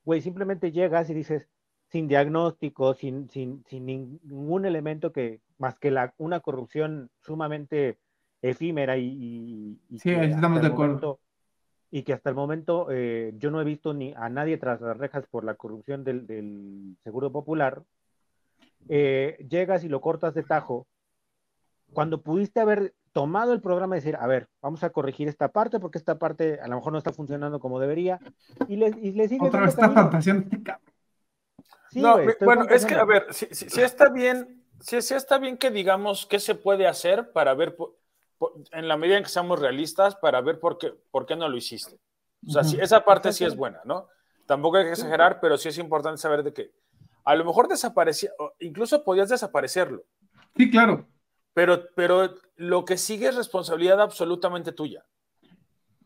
Güey, simplemente llegas y dices, sin diagnóstico, sin, sin, sin ningún elemento que, más que la, una corrupción sumamente efímera y... sí, estamos de acuerdo y que hasta el momento eh, yo no he visto ni a nadie tras las rejas por la corrupción del, Seguro Popular, eh, llegas y lo cortas de tajo, cuando pudiste haber tomado el programa y decir, a ver, vamos a corregir esta parte porque esta parte a lo mejor no está funcionando como debería, y le, y le sigue... Otra vez está sí, no, bueno, es que, a ver, si, si, está bien, si, si, está bien que digamos qué se puede hacer para ver en la medida en que seamos realistas, para ver por qué, por qué no lo hiciste. O sea, esa parte sí es buena, ¿no? Tampoco hay que exagerar, pero sí es importante saber de que a lo mejor desaparecía, incluso podías desaparecerlo. Sí, claro. Pero, pero lo que sigue es responsabilidad absolutamente tuya.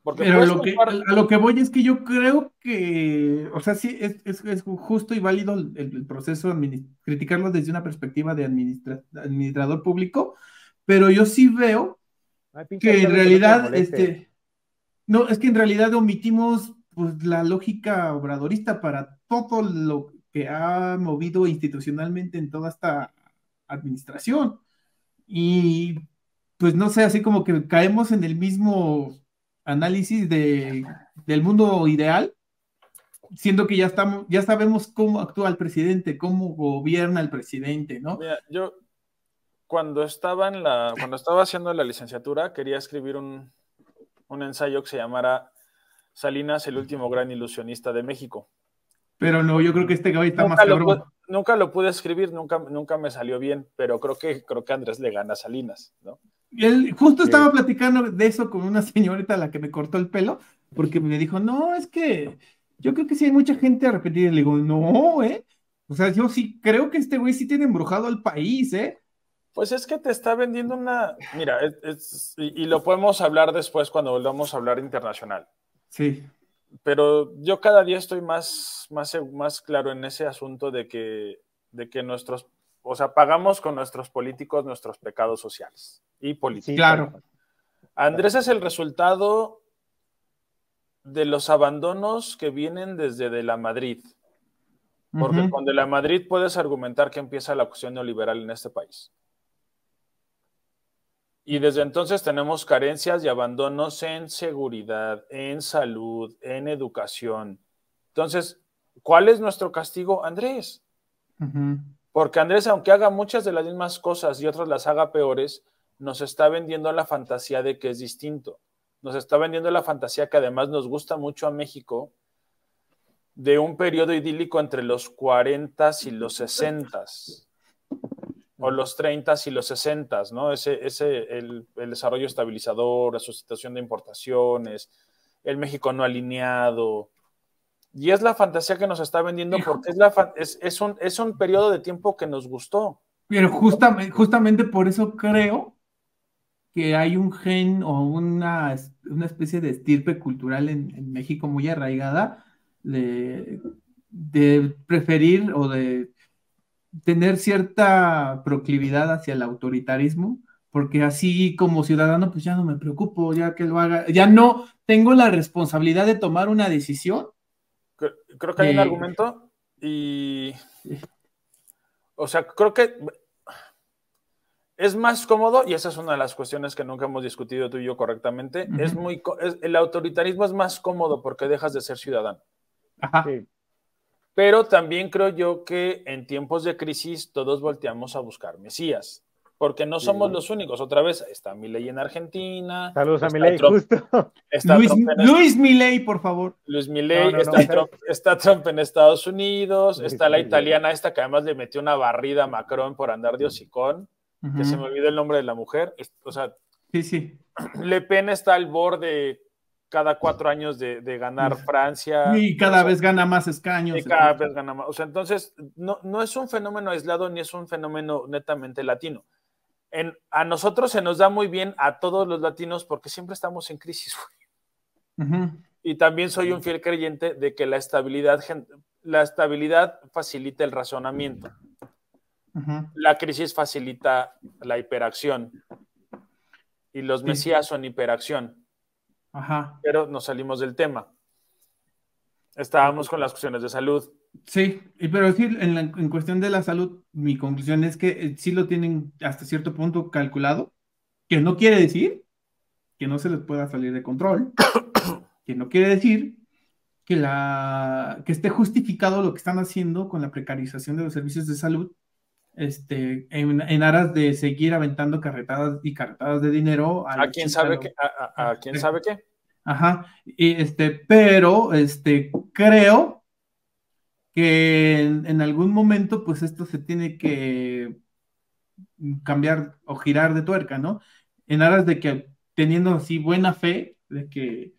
Porque pero lo que, a lo que voy es que yo creo que, o sea, sí, es, es, justo y válido el, proceso, criticarlo desde una perspectiva de administrador público, pero yo sí veo que en realidad, este, no, es que en realidad omitimos pues, la lógica obradorista para todo lo que ha movido institucionalmente en toda esta administración. Y pues no sé, así como que caemos en el mismo análisis de, del mundo ideal, siendo que ya estamos, ya sabemos cómo actúa el presidente, cómo gobierna el presidente, ¿no? Mira, yo, cuando estaba, en la, cuando estaba haciendo la licenciatura, quería escribir un, un ensayo que se llamara Salinas, el último gran ilusionista de México. Pero no, yo creo que este güey está nunca más cabrón. nunca lo pude escribir, nunca, nunca me salió bien, pero creo que, creo que Andrés le gana a Salinas, ¿no? Él justo estaba platicando de eso con una señorita a la que me cortó el pelo, porque me dijo, no, es que yo creo que sí hay mucha gente arrepentida. Y le digo, no, ¿eh? O sea, yo sí creo que este güey sí tiene embrujado al país, ¿eh? Pues es que te está vendiendo una. Mira, y, lo podemos hablar después cuando volvamos a hablar internacional. Sí. Pero yo cada día estoy más, más, más claro en ese asunto de que, de que nuestros. O sea, pagamos con nuestros políticos nuestros pecados sociales y políticos. claro. Andrés es el resultado de los abandonos que vienen desde de la Madrid. Porque con de la Madrid puedes argumentar que empieza la cuestión neoliberal en este país. Y desde entonces tenemos carencias y abandonos en seguridad, en salud, en educación, Entonces, ¿cuál es nuestro castigo, Andrés? Porque Andrés, aunque haga muchas de las mismas cosas y otras las haga peores, nos está vendiendo la fantasía de que es distinto. Nos está vendiendo la fantasía que además nos gusta mucho a México, de un periodo idílico entre los 40 y los 60 o los 30 y los 60, ¿no? Ese, ese el, desarrollo estabilizador, la suscitación de importaciones, el México no alineado. Y es la fantasía que nos está vendiendo porque es, la, es, es, un, es un periodo de tiempo que nos gustó. Pero justamente, justamente por eso creo que hay un gen o una, una especie de estirpe cultural en, en México muy arraigada de, de preferir o de tener cierta proclividad hacia el autoritarismo, porque así como ciudadano, pues ya no me preocupo, ya que lo haga, ya no tengo la responsabilidad de tomar una decisión. Creo que hay un argumento y, o sea, creo que es más cómodo, y esa es una de las cuestiones que nunca hemos discutido tú y yo correctamente, es muy, el autoritarismo es más cómodo porque dejas de ser ciudadano. Pero también creo yo que en tiempos de crisis todos volteamos a buscar Mesías, porque no somos los únicos. Otra vez está Milei en Argentina. Saludos a Milei, justo. Luis, Luis Milei, por favor. Luis Milei, está, Trump, en Estados Unidos, está la italiana esta que además le metió una barrida a Macron por andar de hocicón, que se me olvidó el nombre de la mujer. O sea, sí, sí. *clears throat* Le Pen está al borde cada cuatro años de, ganar Francia. Y cada vez gana más escaños. Y cada vez gana más. O sea, entonces, no, no es un fenómeno aislado ni es un fenómeno netamente latino. En, a nosotros se nos da muy bien a todos los latinos porque siempre estamos en crisis. *laughs* Y también soy un fiel creyente de que la estabilidad, la estabilidad facilita el razonamiento. La crisis facilita la hiperacción. Y los mesías son hiperacción. Ajá. Pero nos salimos del tema. Estábamos con las cuestiones de salud. Sí, pero sí, en, en cuestión de la salud, mi conclusión es que eh, sí lo tienen hasta cierto punto calculado, que no quiere decir que no se les pueda salir de control, *coughs* que no quiere decir que, la, que esté justificado lo que están haciendo con la precarización de los servicios de salud, este, en, aras de seguir aventando carretadas y carretadas de dinero. A, quién sabe qué? A, quién sabe qué? Ajá, y este, pero este, creo que en, algún momento, pues esto se tiene que cambiar o girar de tuerca, ¿no? En aras de que teniendo así buena fe de que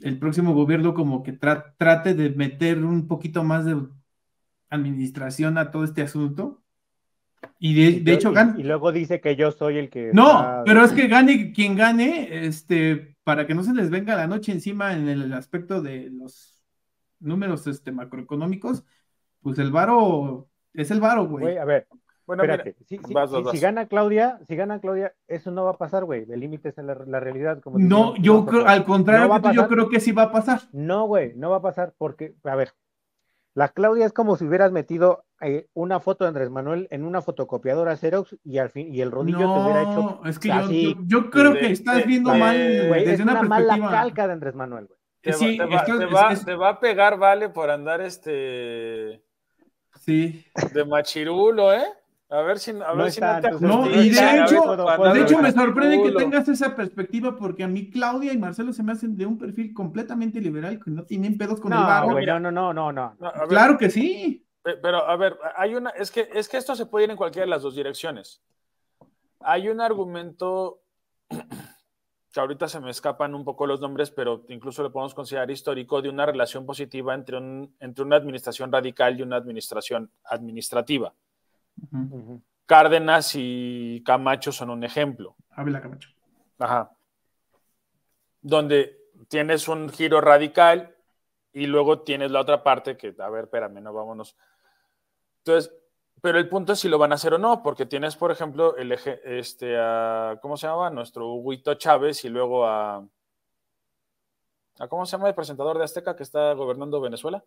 el próximo gobierno como que trate de meter un poquito más de administración a todo este asunto y de, hecho gana. Y, luego dice que yo soy el que. No, pero es que gane quien gane, este, para que no se les venga la noche encima en el aspecto de los números este, macroeconómicos, pues el varo es el varo, güey. a ver, bueno, espérate. si, gana Claudia, si gana Claudia, eso no va a pasar, güey. El límite es la, la realidad. Como no, yo creo, al contrario, yo creo que sí va a pasar. No, güey, no va a pasar porque, a ver, la Claudia es como si hubieras metido eh, una foto de Andrés Manuel en una fotocopiadora Xerox y al fin y el rodillo te hubiera hecho. Es que yo, creo que estás viendo mal desde una, una mala calca de Andrés Manuel, güey. Te, sí, va, te, va, a pegar, vale, por andar este. Sí. De machirulo, ¿eh? A ver si, a ver si no te No, y de hecho, de hecho me sorprende que tengas esa perspectiva, porque a mí Claudia y Marcelo se me hacen de un perfil completamente liberal, que no tienen pedos con el barro. no, no, no, no, no. claro que sí. Pero, a ver, hay una, es que, es que esto se puede ir en cualquiera de las dos direcciones. Hay un argumento *clears throat* que ahorita se me escapan un poco los nombres, pero incluso lo podemos considerar histórico, de una relación positiva entre, un, entre una administración radical y una administración administrativa. Cárdenas y Camacho son un ejemplo. Ávila Camacho. Ajá. Donde tienes un giro radical y luego tienes la otra parte que, a ver, espérame, no vámonos. Entonces, pero el punto es si lo van a hacer o no, porque tienes, por ejemplo, el eje, este, a, ¿cómo se llama? Nuestro Huguito Chávez y luego a, a, ¿cómo se llama el presentador de Azteca que está gobernando Venezuela?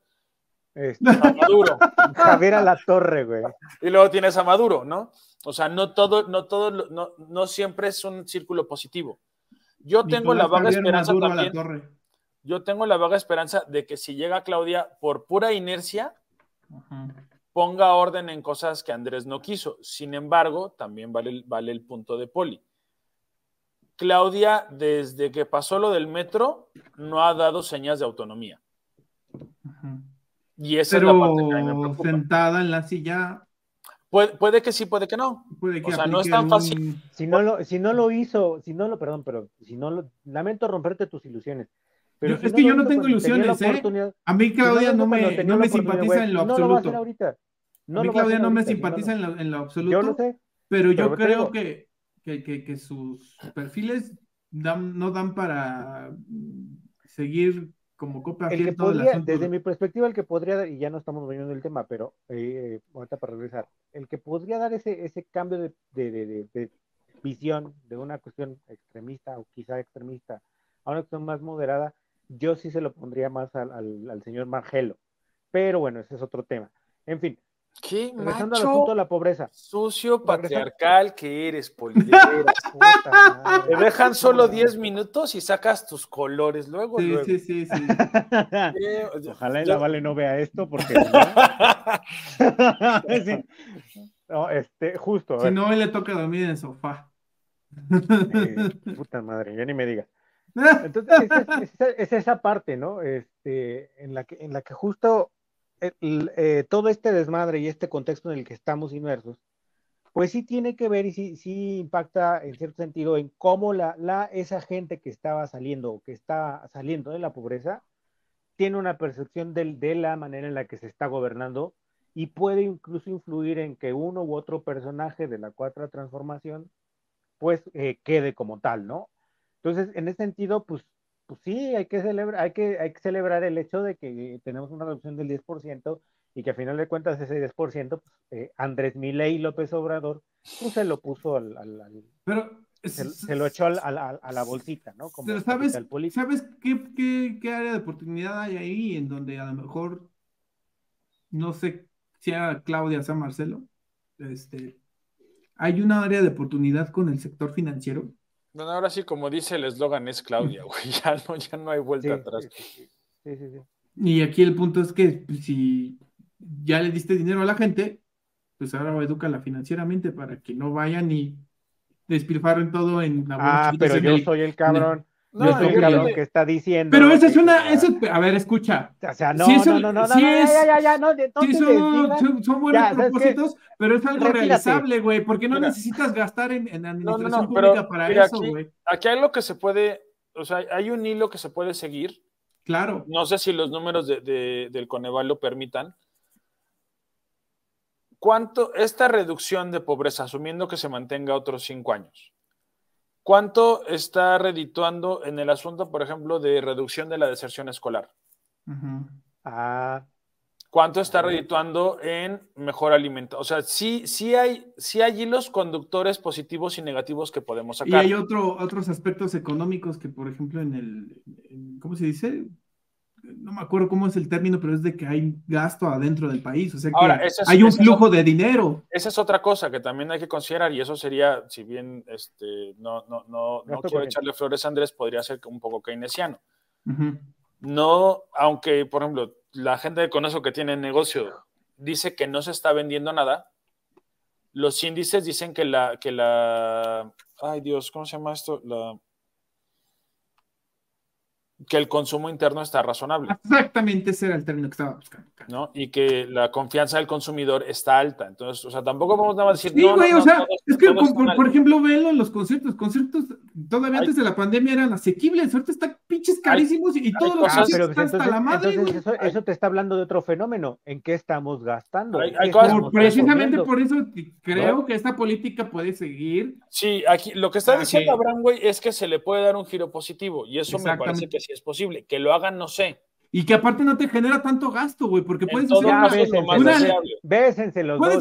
Este, a Maduro. Javier a la torre, güey. Y luego tienes a Maduro, ¿no? O sea, no todo, no todo, no, no siempre es un círculo positivo. Yo tengo la vaga esperanza también. yo tengo la vaga esperanza de que si llega Claudia por pura inercia, Ajá. ponga orden en cosas que Andrés no quiso. Sin embargo, también vale, el- vale el punto de Poli. Claudia, desde que pasó lo del metro, no ha dado señas de autonomía. Ajá. Y esa es la parte que a mí me Pero preocupa. sentada en la silla, Puede, puede que sí, puede que no. puede que O sea, no es tan un- fácil. Si no lo, si no lo hizo, si no lo, perdón, pero si no lo, lamento romperte tus ilusiones. Pero Yo- si es que yo no tengo ilusiones, ¿eh? A mí Claudia no me, no me simpatiza en lo No lo va a hacer absoluto. ahorita. No a mí Claudia no me ahorita, simpatiza en lo- lo, en lo Yo absoluto. lo sé. Pero yo Pero creo que, que, que- que sus perfiles dan- no dan para seguir como copa El que podría, desde mi perspectiva, el que podría, dar- y ya no estamos viendo el tema, pero eh, ahorita para regresar, el que podría dar ese, ese cambio de, de- de- de- de visión de una cuestión extremista o quizá extremista a una cuestión más moderada, yo sí se lo pondría más al, al- al señor Margelo. Pero bueno, ese es otro tema. En fin, ¿Qué regresando al asunto macho de la pobreza. sucio patriarcal que eres, Poli? de veras. *laughs* Puta madre. Te dejan solo 10 minutos y sacas tus colores luego. Sí, luego. sí, sí, sí. *laughs* Eh, Ojalá yo- la Vale no vea esto porque *laughs* Sí. No, este, justo. Si no, hoy le toca dormir en el sofá. eh, puta madre, ya ni me digas. Entonces, es, es- es- es esa parte, ¿no? Este, en la que, en la que justo el- eh, todo este desmadre y este contexto en el que estamos inmersos, pues sí tiene que ver y sí, sí impacta en cierto sentido en cómo la, la, esa gente que estaba saliendo o que está saliendo de la pobreza tiene una percepción del- de la manera en la que se está gobernando y puede incluso influir en que uno u otro personaje de la cuarta transformación pues eh, quede como tal, ¿no? Entonces, en ese sentido, pues, pues sí, hay que, celebrar, hay, que, hay que celebrar el hecho de que tenemos una reducción del 10% y que a final de cuentas ese 10%, pues, eh, Andrés Milei López Obrador, pues se lo puso al, al- al- Pero se, se lo echó al- a la bolsita, ¿no? Como ¿sabes, capital político. ¿sabes qué, qué, qué área de oportunidad hay ahí en donde a lo mejor, no sé, sea Claudia, sea Marcelo, este, hay una área de oportunidad con el sector financiero? Bueno, ahora sí, como dice el eslogan, es Claudia, güey. *laughs* Ya no, ya no hay vuelta atrás. sí, sí, sí, sí, sí. Y aquí el punto es que pues, si ya le diste dinero a la gente, pues ahora edúcala financieramente para que no vayan y despilfarren todo en Ah, abortos pero yo el- soy el cabrón. No, fíjate. cabrón que está diciendo. Pero esa es una, eso es- a ver, escucha, O sea, no, no, no, no, no, sí no, es- ya, ya, ya, no, de- no Sí, te son, desdigas. son- son buenos Ya, ¿sabes qué? propósitos, pero es algo Retírate. realizable, güey, porque no Mira. necesitas gastar en, en administración pública para mira, eso, aquí- güey. Aquí hay lo que se puede, o sea, hay un hilo que se puede seguir. Claro. No sé si los números de- de- del Coneval lo permitan. ¿Cuánto, esta reducción de pobreza, asumiendo que se mantenga otros cinco años, cuánto está redituando en el asunto, por ejemplo, de reducción de la deserción escolar? Ah, ¿Cuánto está redituando en mejor alimento? O sea, sí, sí, hay, sí hay hilos conductores positivos y negativos que podemos Y sacar. hay otro, otros aspectos económicos que, por ejemplo, en el, en- ¿cómo se dice? No me acuerdo cómo es el término, pero es de que hay gasto adentro del país, o sea que Ahora, ese es- hay un es flujo de dinero. Esa es otra cosa que también hay que considerar y eso sería, si bien este, no, no, no, no quiero echarle flores a Andrés, podría ser un poco keynesiano. No, aunque, por ejemplo, la gente que conozco que tiene negocio dice que no se está vendiendo nada, los índices dicen que la, que la, ay Dios, ¿cómo se llama esto? La, que el consumo interno está razonable, Exactamente ese era el término que estaba buscando. ¿no? Y que la confianza del consumidor está alta. Entonces, o sea, tampoco vamos nada más a decir, Sí, no, güey, no, o sea, todos- es que, por, por ejemplo, velo en los conciertos. Conciertos todavía Hay- antes de la pandemia eran asequibles, ahorita están pinches carísimos y, y todos los ah, conciertos pero están pues, hasta la entonces, madre, entonces eso, eso te está hablando de otro fenómeno. ¿En qué estamos gastando? Hay- ¿Qué hay cosas- estamos Por- precisamente por eso creo que esta política puede seguir. Sí, aquí lo que está Ah, diciendo que- Abraham, güey, es que se le puede dar un giro positivo y eso me parece que sí es posible. Que lo hagan, no sé. Y que aparte no te genera tanto gasto, güey, porque En puedes hacer Ya una, puedes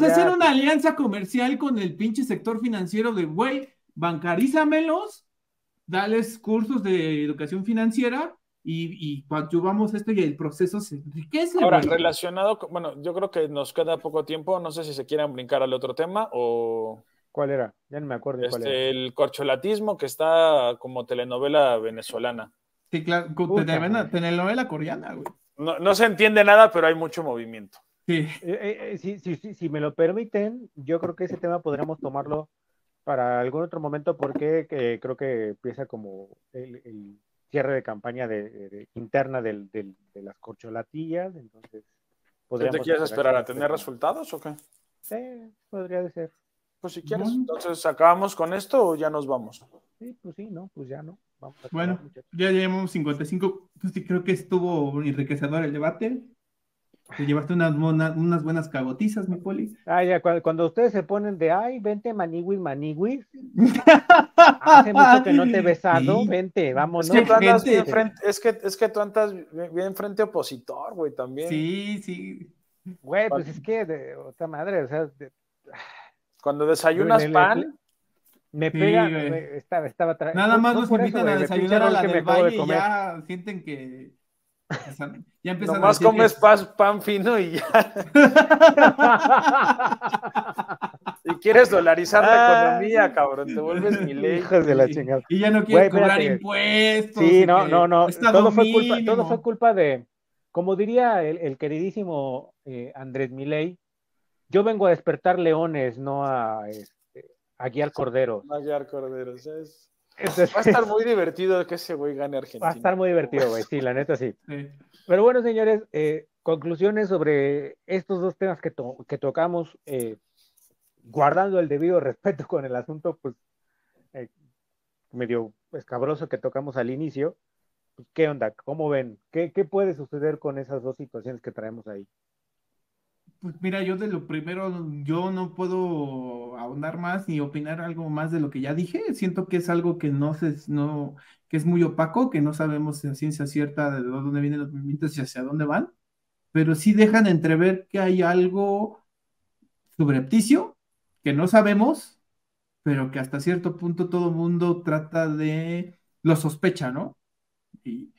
dos, hacer una alianza comercial con el pinche sector financiero de, güey, bancarízamelos, dales cursos de educación financiera y, y coadyuvamos esto y el proceso se enriquece, Ahora, güey. relacionado, con- bueno, yo creo que nos queda poco tiempo. No sé si se quieran brincar al otro tema o ¿Cuál era? Ya no me acuerdo de cuál era. este, el corcholatismo que está como telenovela venezolana. Sí, claro, telenovela, coreana, güey. No, no se entiende nada, pero hay mucho movimiento. Sí. Eh, eh, eh, si, si, si, si me lo permiten, yo creo que ese tema podríamos tomarlo para algún otro momento porque eh, creo que empieza como el, el cierre de campaña de, de- interna del, del- de las corcholatillas, entonces ¿Qué podríamos ¿Te quieres esperar a tener resultados o qué? Sí, podría ser. Pues si quieres, entonces acabamos con esto o ya nos vamos. Sí, pues sí, no, pues ya no. Vamos a Bueno, acabar, ya llevamos 55. Pues sí, creo que estuvo enriquecedor el debate. Te llevaste unas, mona- unas buenas cagotizas, mi poli. Ah, ya, cuando, cuando ustedes se ponen de, ay, vente maniwis, maniwis, *laughs* hace mucho que no te he besado, Sí. vente, vámonos. Es que, tú andas bien frente, es, que, es que tú andas bien, frente opositor, güey, también. Sí, sí. Güey, pues es que de otra madre, o sea, de- Cuando desayunas pan, me pega, me- estaba, estaba tra- Nada más no nos invitan a desayunar a la que me del acabo de valle y comer. ya sienten que. ya empiezan a nomás que- comes pan, pan fino y ya. *laughs* Y quieres dolarizar la Ah. economía, cabrón. Te vuelves mi ley. Hijos de la chingada. Y ya no Güey, quieren cobrar espérate. impuestos. Sí, no, que no, no. Todo fue, culpa, todo fue culpa de, como diría el, el queridísimo eh, Andrés Milei, yo vengo a despertar leones, no a, este, a guiar corderos. Maguiar Corderos. es- Entonces, Va a estar muy divertido que ese güey gane Argentina. va a estar muy divertido, güey. Sí, la neta sí. Sí. Pero bueno, señores, eh, conclusiones sobre estos dos temas que, to- que tocamos, eh, guardando el debido respeto con el asunto, pues eh, medio escabroso que tocamos al inicio. Pues, ¿Qué onda? ¿Cómo ven? ¿Qué, ¿Qué puede suceder con esas dos situaciones que traemos ahí? Pues mira, yo de lo primero, yo no puedo ahondar más ni opinar algo más de lo que ya dije. Siento que es algo que no se, no, que es muy opaco, que no sabemos a ciencia cierta de dónde vienen los movimientos y hacia dónde van, pero sí dejan entrever que hay algo subrepticio que no sabemos, pero que hasta cierto punto todo mundo trata de, lo sospecha, ¿no? Y,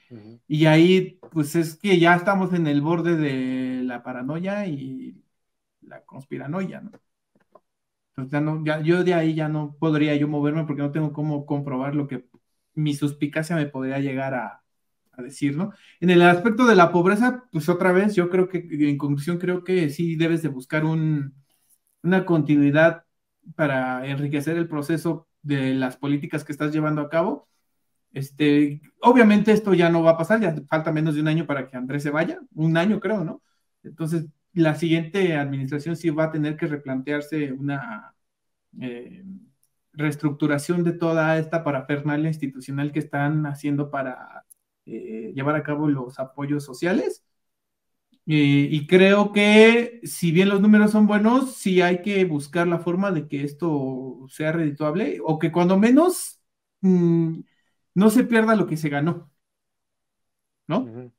y ahí, pues es que ya estamos en el borde de la paranoia y la conspiranoia, ¿no? Entonces ya no, ya, yo de ahí ya no podría yo moverme porque no tengo cómo comprobar lo que mi suspicacia me podría llegar a, a decir, ¿no? En el aspecto de la pobreza, pues otra vez, yo creo que, en conclusión, creo que sí debes de buscar un, una continuidad para enriquecer el proceso de las políticas que estás llevando a cabo. Este, obviamente esto ya no va a pasar, ya falta menos de un año para que Andrés se vaya, un año creo, ¿no? Entonces, la siguiente administración sí va a tener que replantearse una eh, reestructuración de toda esta parafernalia institucional que están haciendo para eh, llevar a cabo los apoyos sociales. Eh, y creo que si bien los números son buenos, sí hay que buscar la forma de que esto sea redituable o que cuando menos mmm, no se pierda lo que se ganó, ¿no? Uh -huh.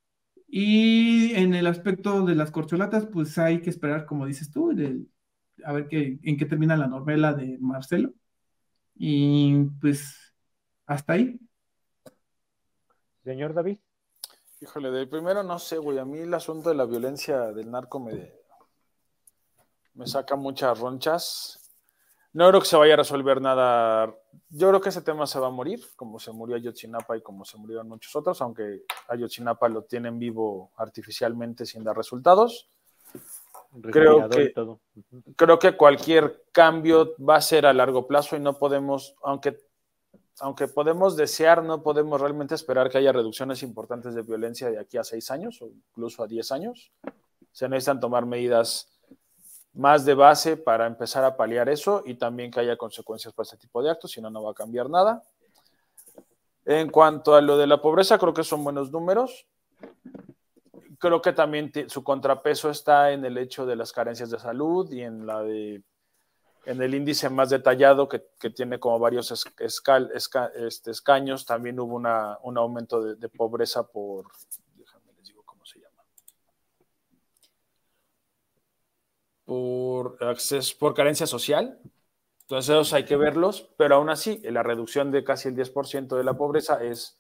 Y en el aspecto de las corcholatas, pues hay que esperar, como dices tú, de, a ver qué, en qué termina la novela de Marcelo. Y pues hasta ahí. Señor David. Híjole, de primero no sé, güey. A mí el asunto de la violencia del narco me, me saca muchas ronchas. No creo que se vaya a resolver nada. Yo creo que ese tema se va a morir, como se murió Ayotzinapa y como se murieron muchos otros, aunque Ayotzinapa lo tienen vivo artificialmente sin dar resultados. Creo que, creo que cualquier cambio va a ser a largo plazo y no podemos, aunque, aunque podemos desear, no podemos realmente esperar que haya reducciones importantes de violencia de aquí a seis años o incluso a diez años. Se necesitan tomar medidas más de base para empezar a paliar eso y también que haya consecuencias para este tipo de actos, si no, no va a cambiar nada. En cuanto a lo de la pobreza, creo que son buenos números. Creo que también su contrapeso está en el hecho de las carencias de salud y en la de en el índice más detallado que, que tiene como varios escal, esca, este, escaños, también hubo una, un aumento de, de pobreza por, déjame les digo cómo se llama, por, acceso, por carencia social. Entonces, esos hay que verlos, pero aún así, la reducción de casi el 10% de la pobreza es,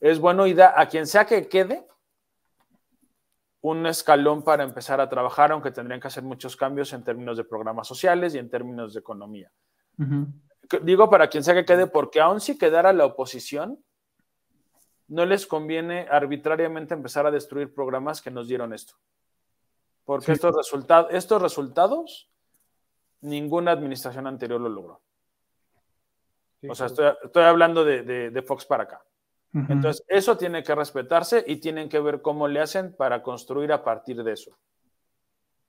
es bueno y da a quien sea que quede un escalón para empezar a trabajar, aunque tendrían que hacer muchos cambios en términos de programas sociales y en términos de economía. Uh -huh. Digo para quien sea que quede, porque aún si quedara la oposición, no les conviene arbitrariamente empezar a destruir programas que nos dieron esto. Porque Sí. estos, resultados, estos resultados, ninguna administración anterior lo logró. Sí, O sea, estoy, estoy hablando de, de- de Fox para acá. Entonces, eso tiene que respetarse y tienen que ver cómo le hacen para construir a partir de eso.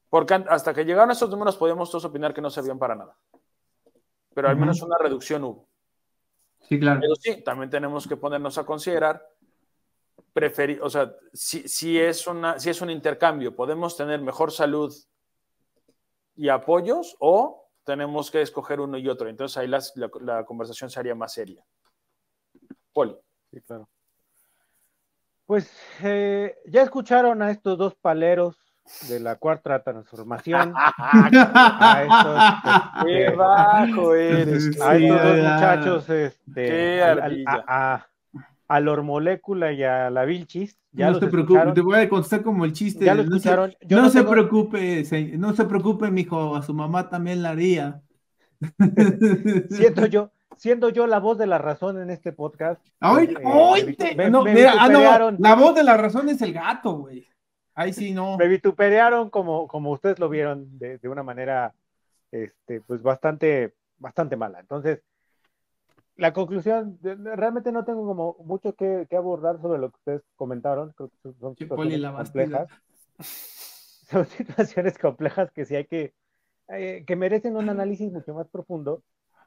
Porque hasta que llegaron estos números podíamos todos opinar que no servían para nada. Pero al menos una reducción hubo. Sí, claro. Pero sí, también tenemos que ponernos a considerar, preferir, o sea, si, si, es una, si es un intercambio, podemos tener mejor salud y apoyos o tenemos que escoger uno y otro. Entonces ahí las- la, la conversación sería más seria. Poli. Sí, claro. Pues eh, ya escucharon a estos dos paleros de la cuarta transformación. *laughs* A estos, ¡Qué este, bajo eres! a estos dos muchachos, este, Qué al- al- ardilla. a, a, a la hormolécula y a la Vilchis. Ya no los se preocupe, escucharon. te voy a contestar como el chiste. Ya lo no se- escucharon. No, no se preocupe, se- no se preocupe, mijo, a su mamá también la haría. *laughs* Siendo yo, siendo yo la voz de la razón en este podcast. ¡Ay, eh, me- No, me mira, ah, no, vituperaron. la voz de la razón es el gato, güey. Ahí sí, no. me vituperearon como, como ustedes lo vieron de, de una manera este, pues bastante, bastante mala. Entonces, la conclusión, realmente no tengo como mucho que, que abordar sobre lo que ustedes comentaron. Creo que son- situaciones la complejas. *laughs* Son situaciones complejas que sí hay que, eh, que merecen un análisis mucho más profundo.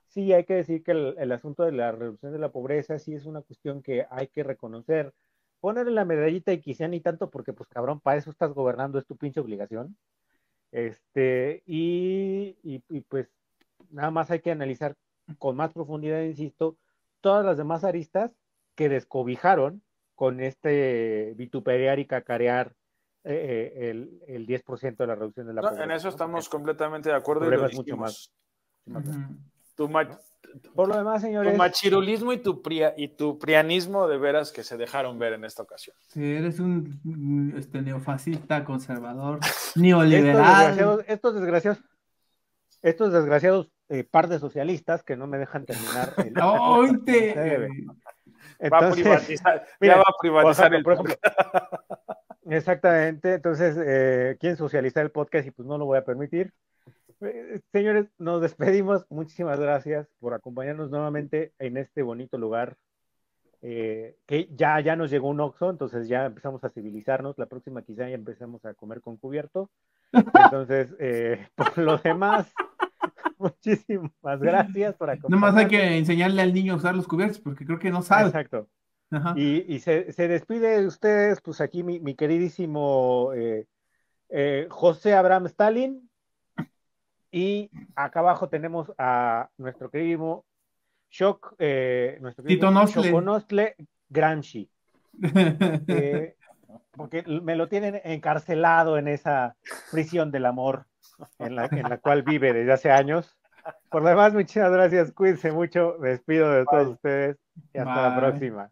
Sí hay que decir que el, el asunto de la reducción de la pobreza sí es una cuestión que hay que reconocer, ponerle la medallita y quizá ni tanto porque pues cabrón, para eso estás gobernando, es tu pinche obligación. Este, y, y, y, pues nada más hay que analizar con más profundidad, insisto, todas las demás aristas que descobijaron con este vituperar y cacarear eh, eh, el, el 10% de la reducción de la No, pobreza. en eso ¿no? estamos completamente de acuerdo y problema lo es mucho. Ujú. Tu, Por lo demás, tu señores, machirulismo y tu, pria- y tu prianismo de veras que se dejaron ver en esta ocasión. Sí, eres un este, neofascista, conservador, *laughs* estos neoliberal. desgraciados, estos desgraciados, estos desgraciados eh, par de socialistas que no me dejan terminar. *laughs* el- ¡Oíte! Se debe. Va a Entonces, privatizar, *laughs* mira, ya va a privatizar ejemplo, el ejemplo, exactamente, entonces eh, quieren socializar el podcast y pues no lo voy a permitir. Eh, señores, nos despedimos. Muchísimas gracias por acompañarnos nuevamente en este bonito lugar. eh, que ya, ya nos llegó un Oxxo, entonces ya empezamos a civilizarnos. La próxima quizá ya empezamos a comer con cubierto. Entonces, eh, *laughs* por lo demás, *laughs* muchísimas gracias por acompañarnos. Nomás hay que enseñarle al niño a usar los cubiertos porque creo que no sabe. Exacto. Ajá. Y, y se, se despide de ustedes, pues aquí mi, mi queridísimo eh, eh, José Abraham Stalin. Y acá abajo tenemos a nuestro queridísimo Shock, eh, nuestro Tito queridísimo Nostle. Gramsci. *laughs* eh, porque me lo tienen encarcelado en esa prisión del amor en la, en la cual vive desde hace años. Por lo demás, muchísimas gracias, cuídense mucho, me despido de todos ustedes y hasta la próxima.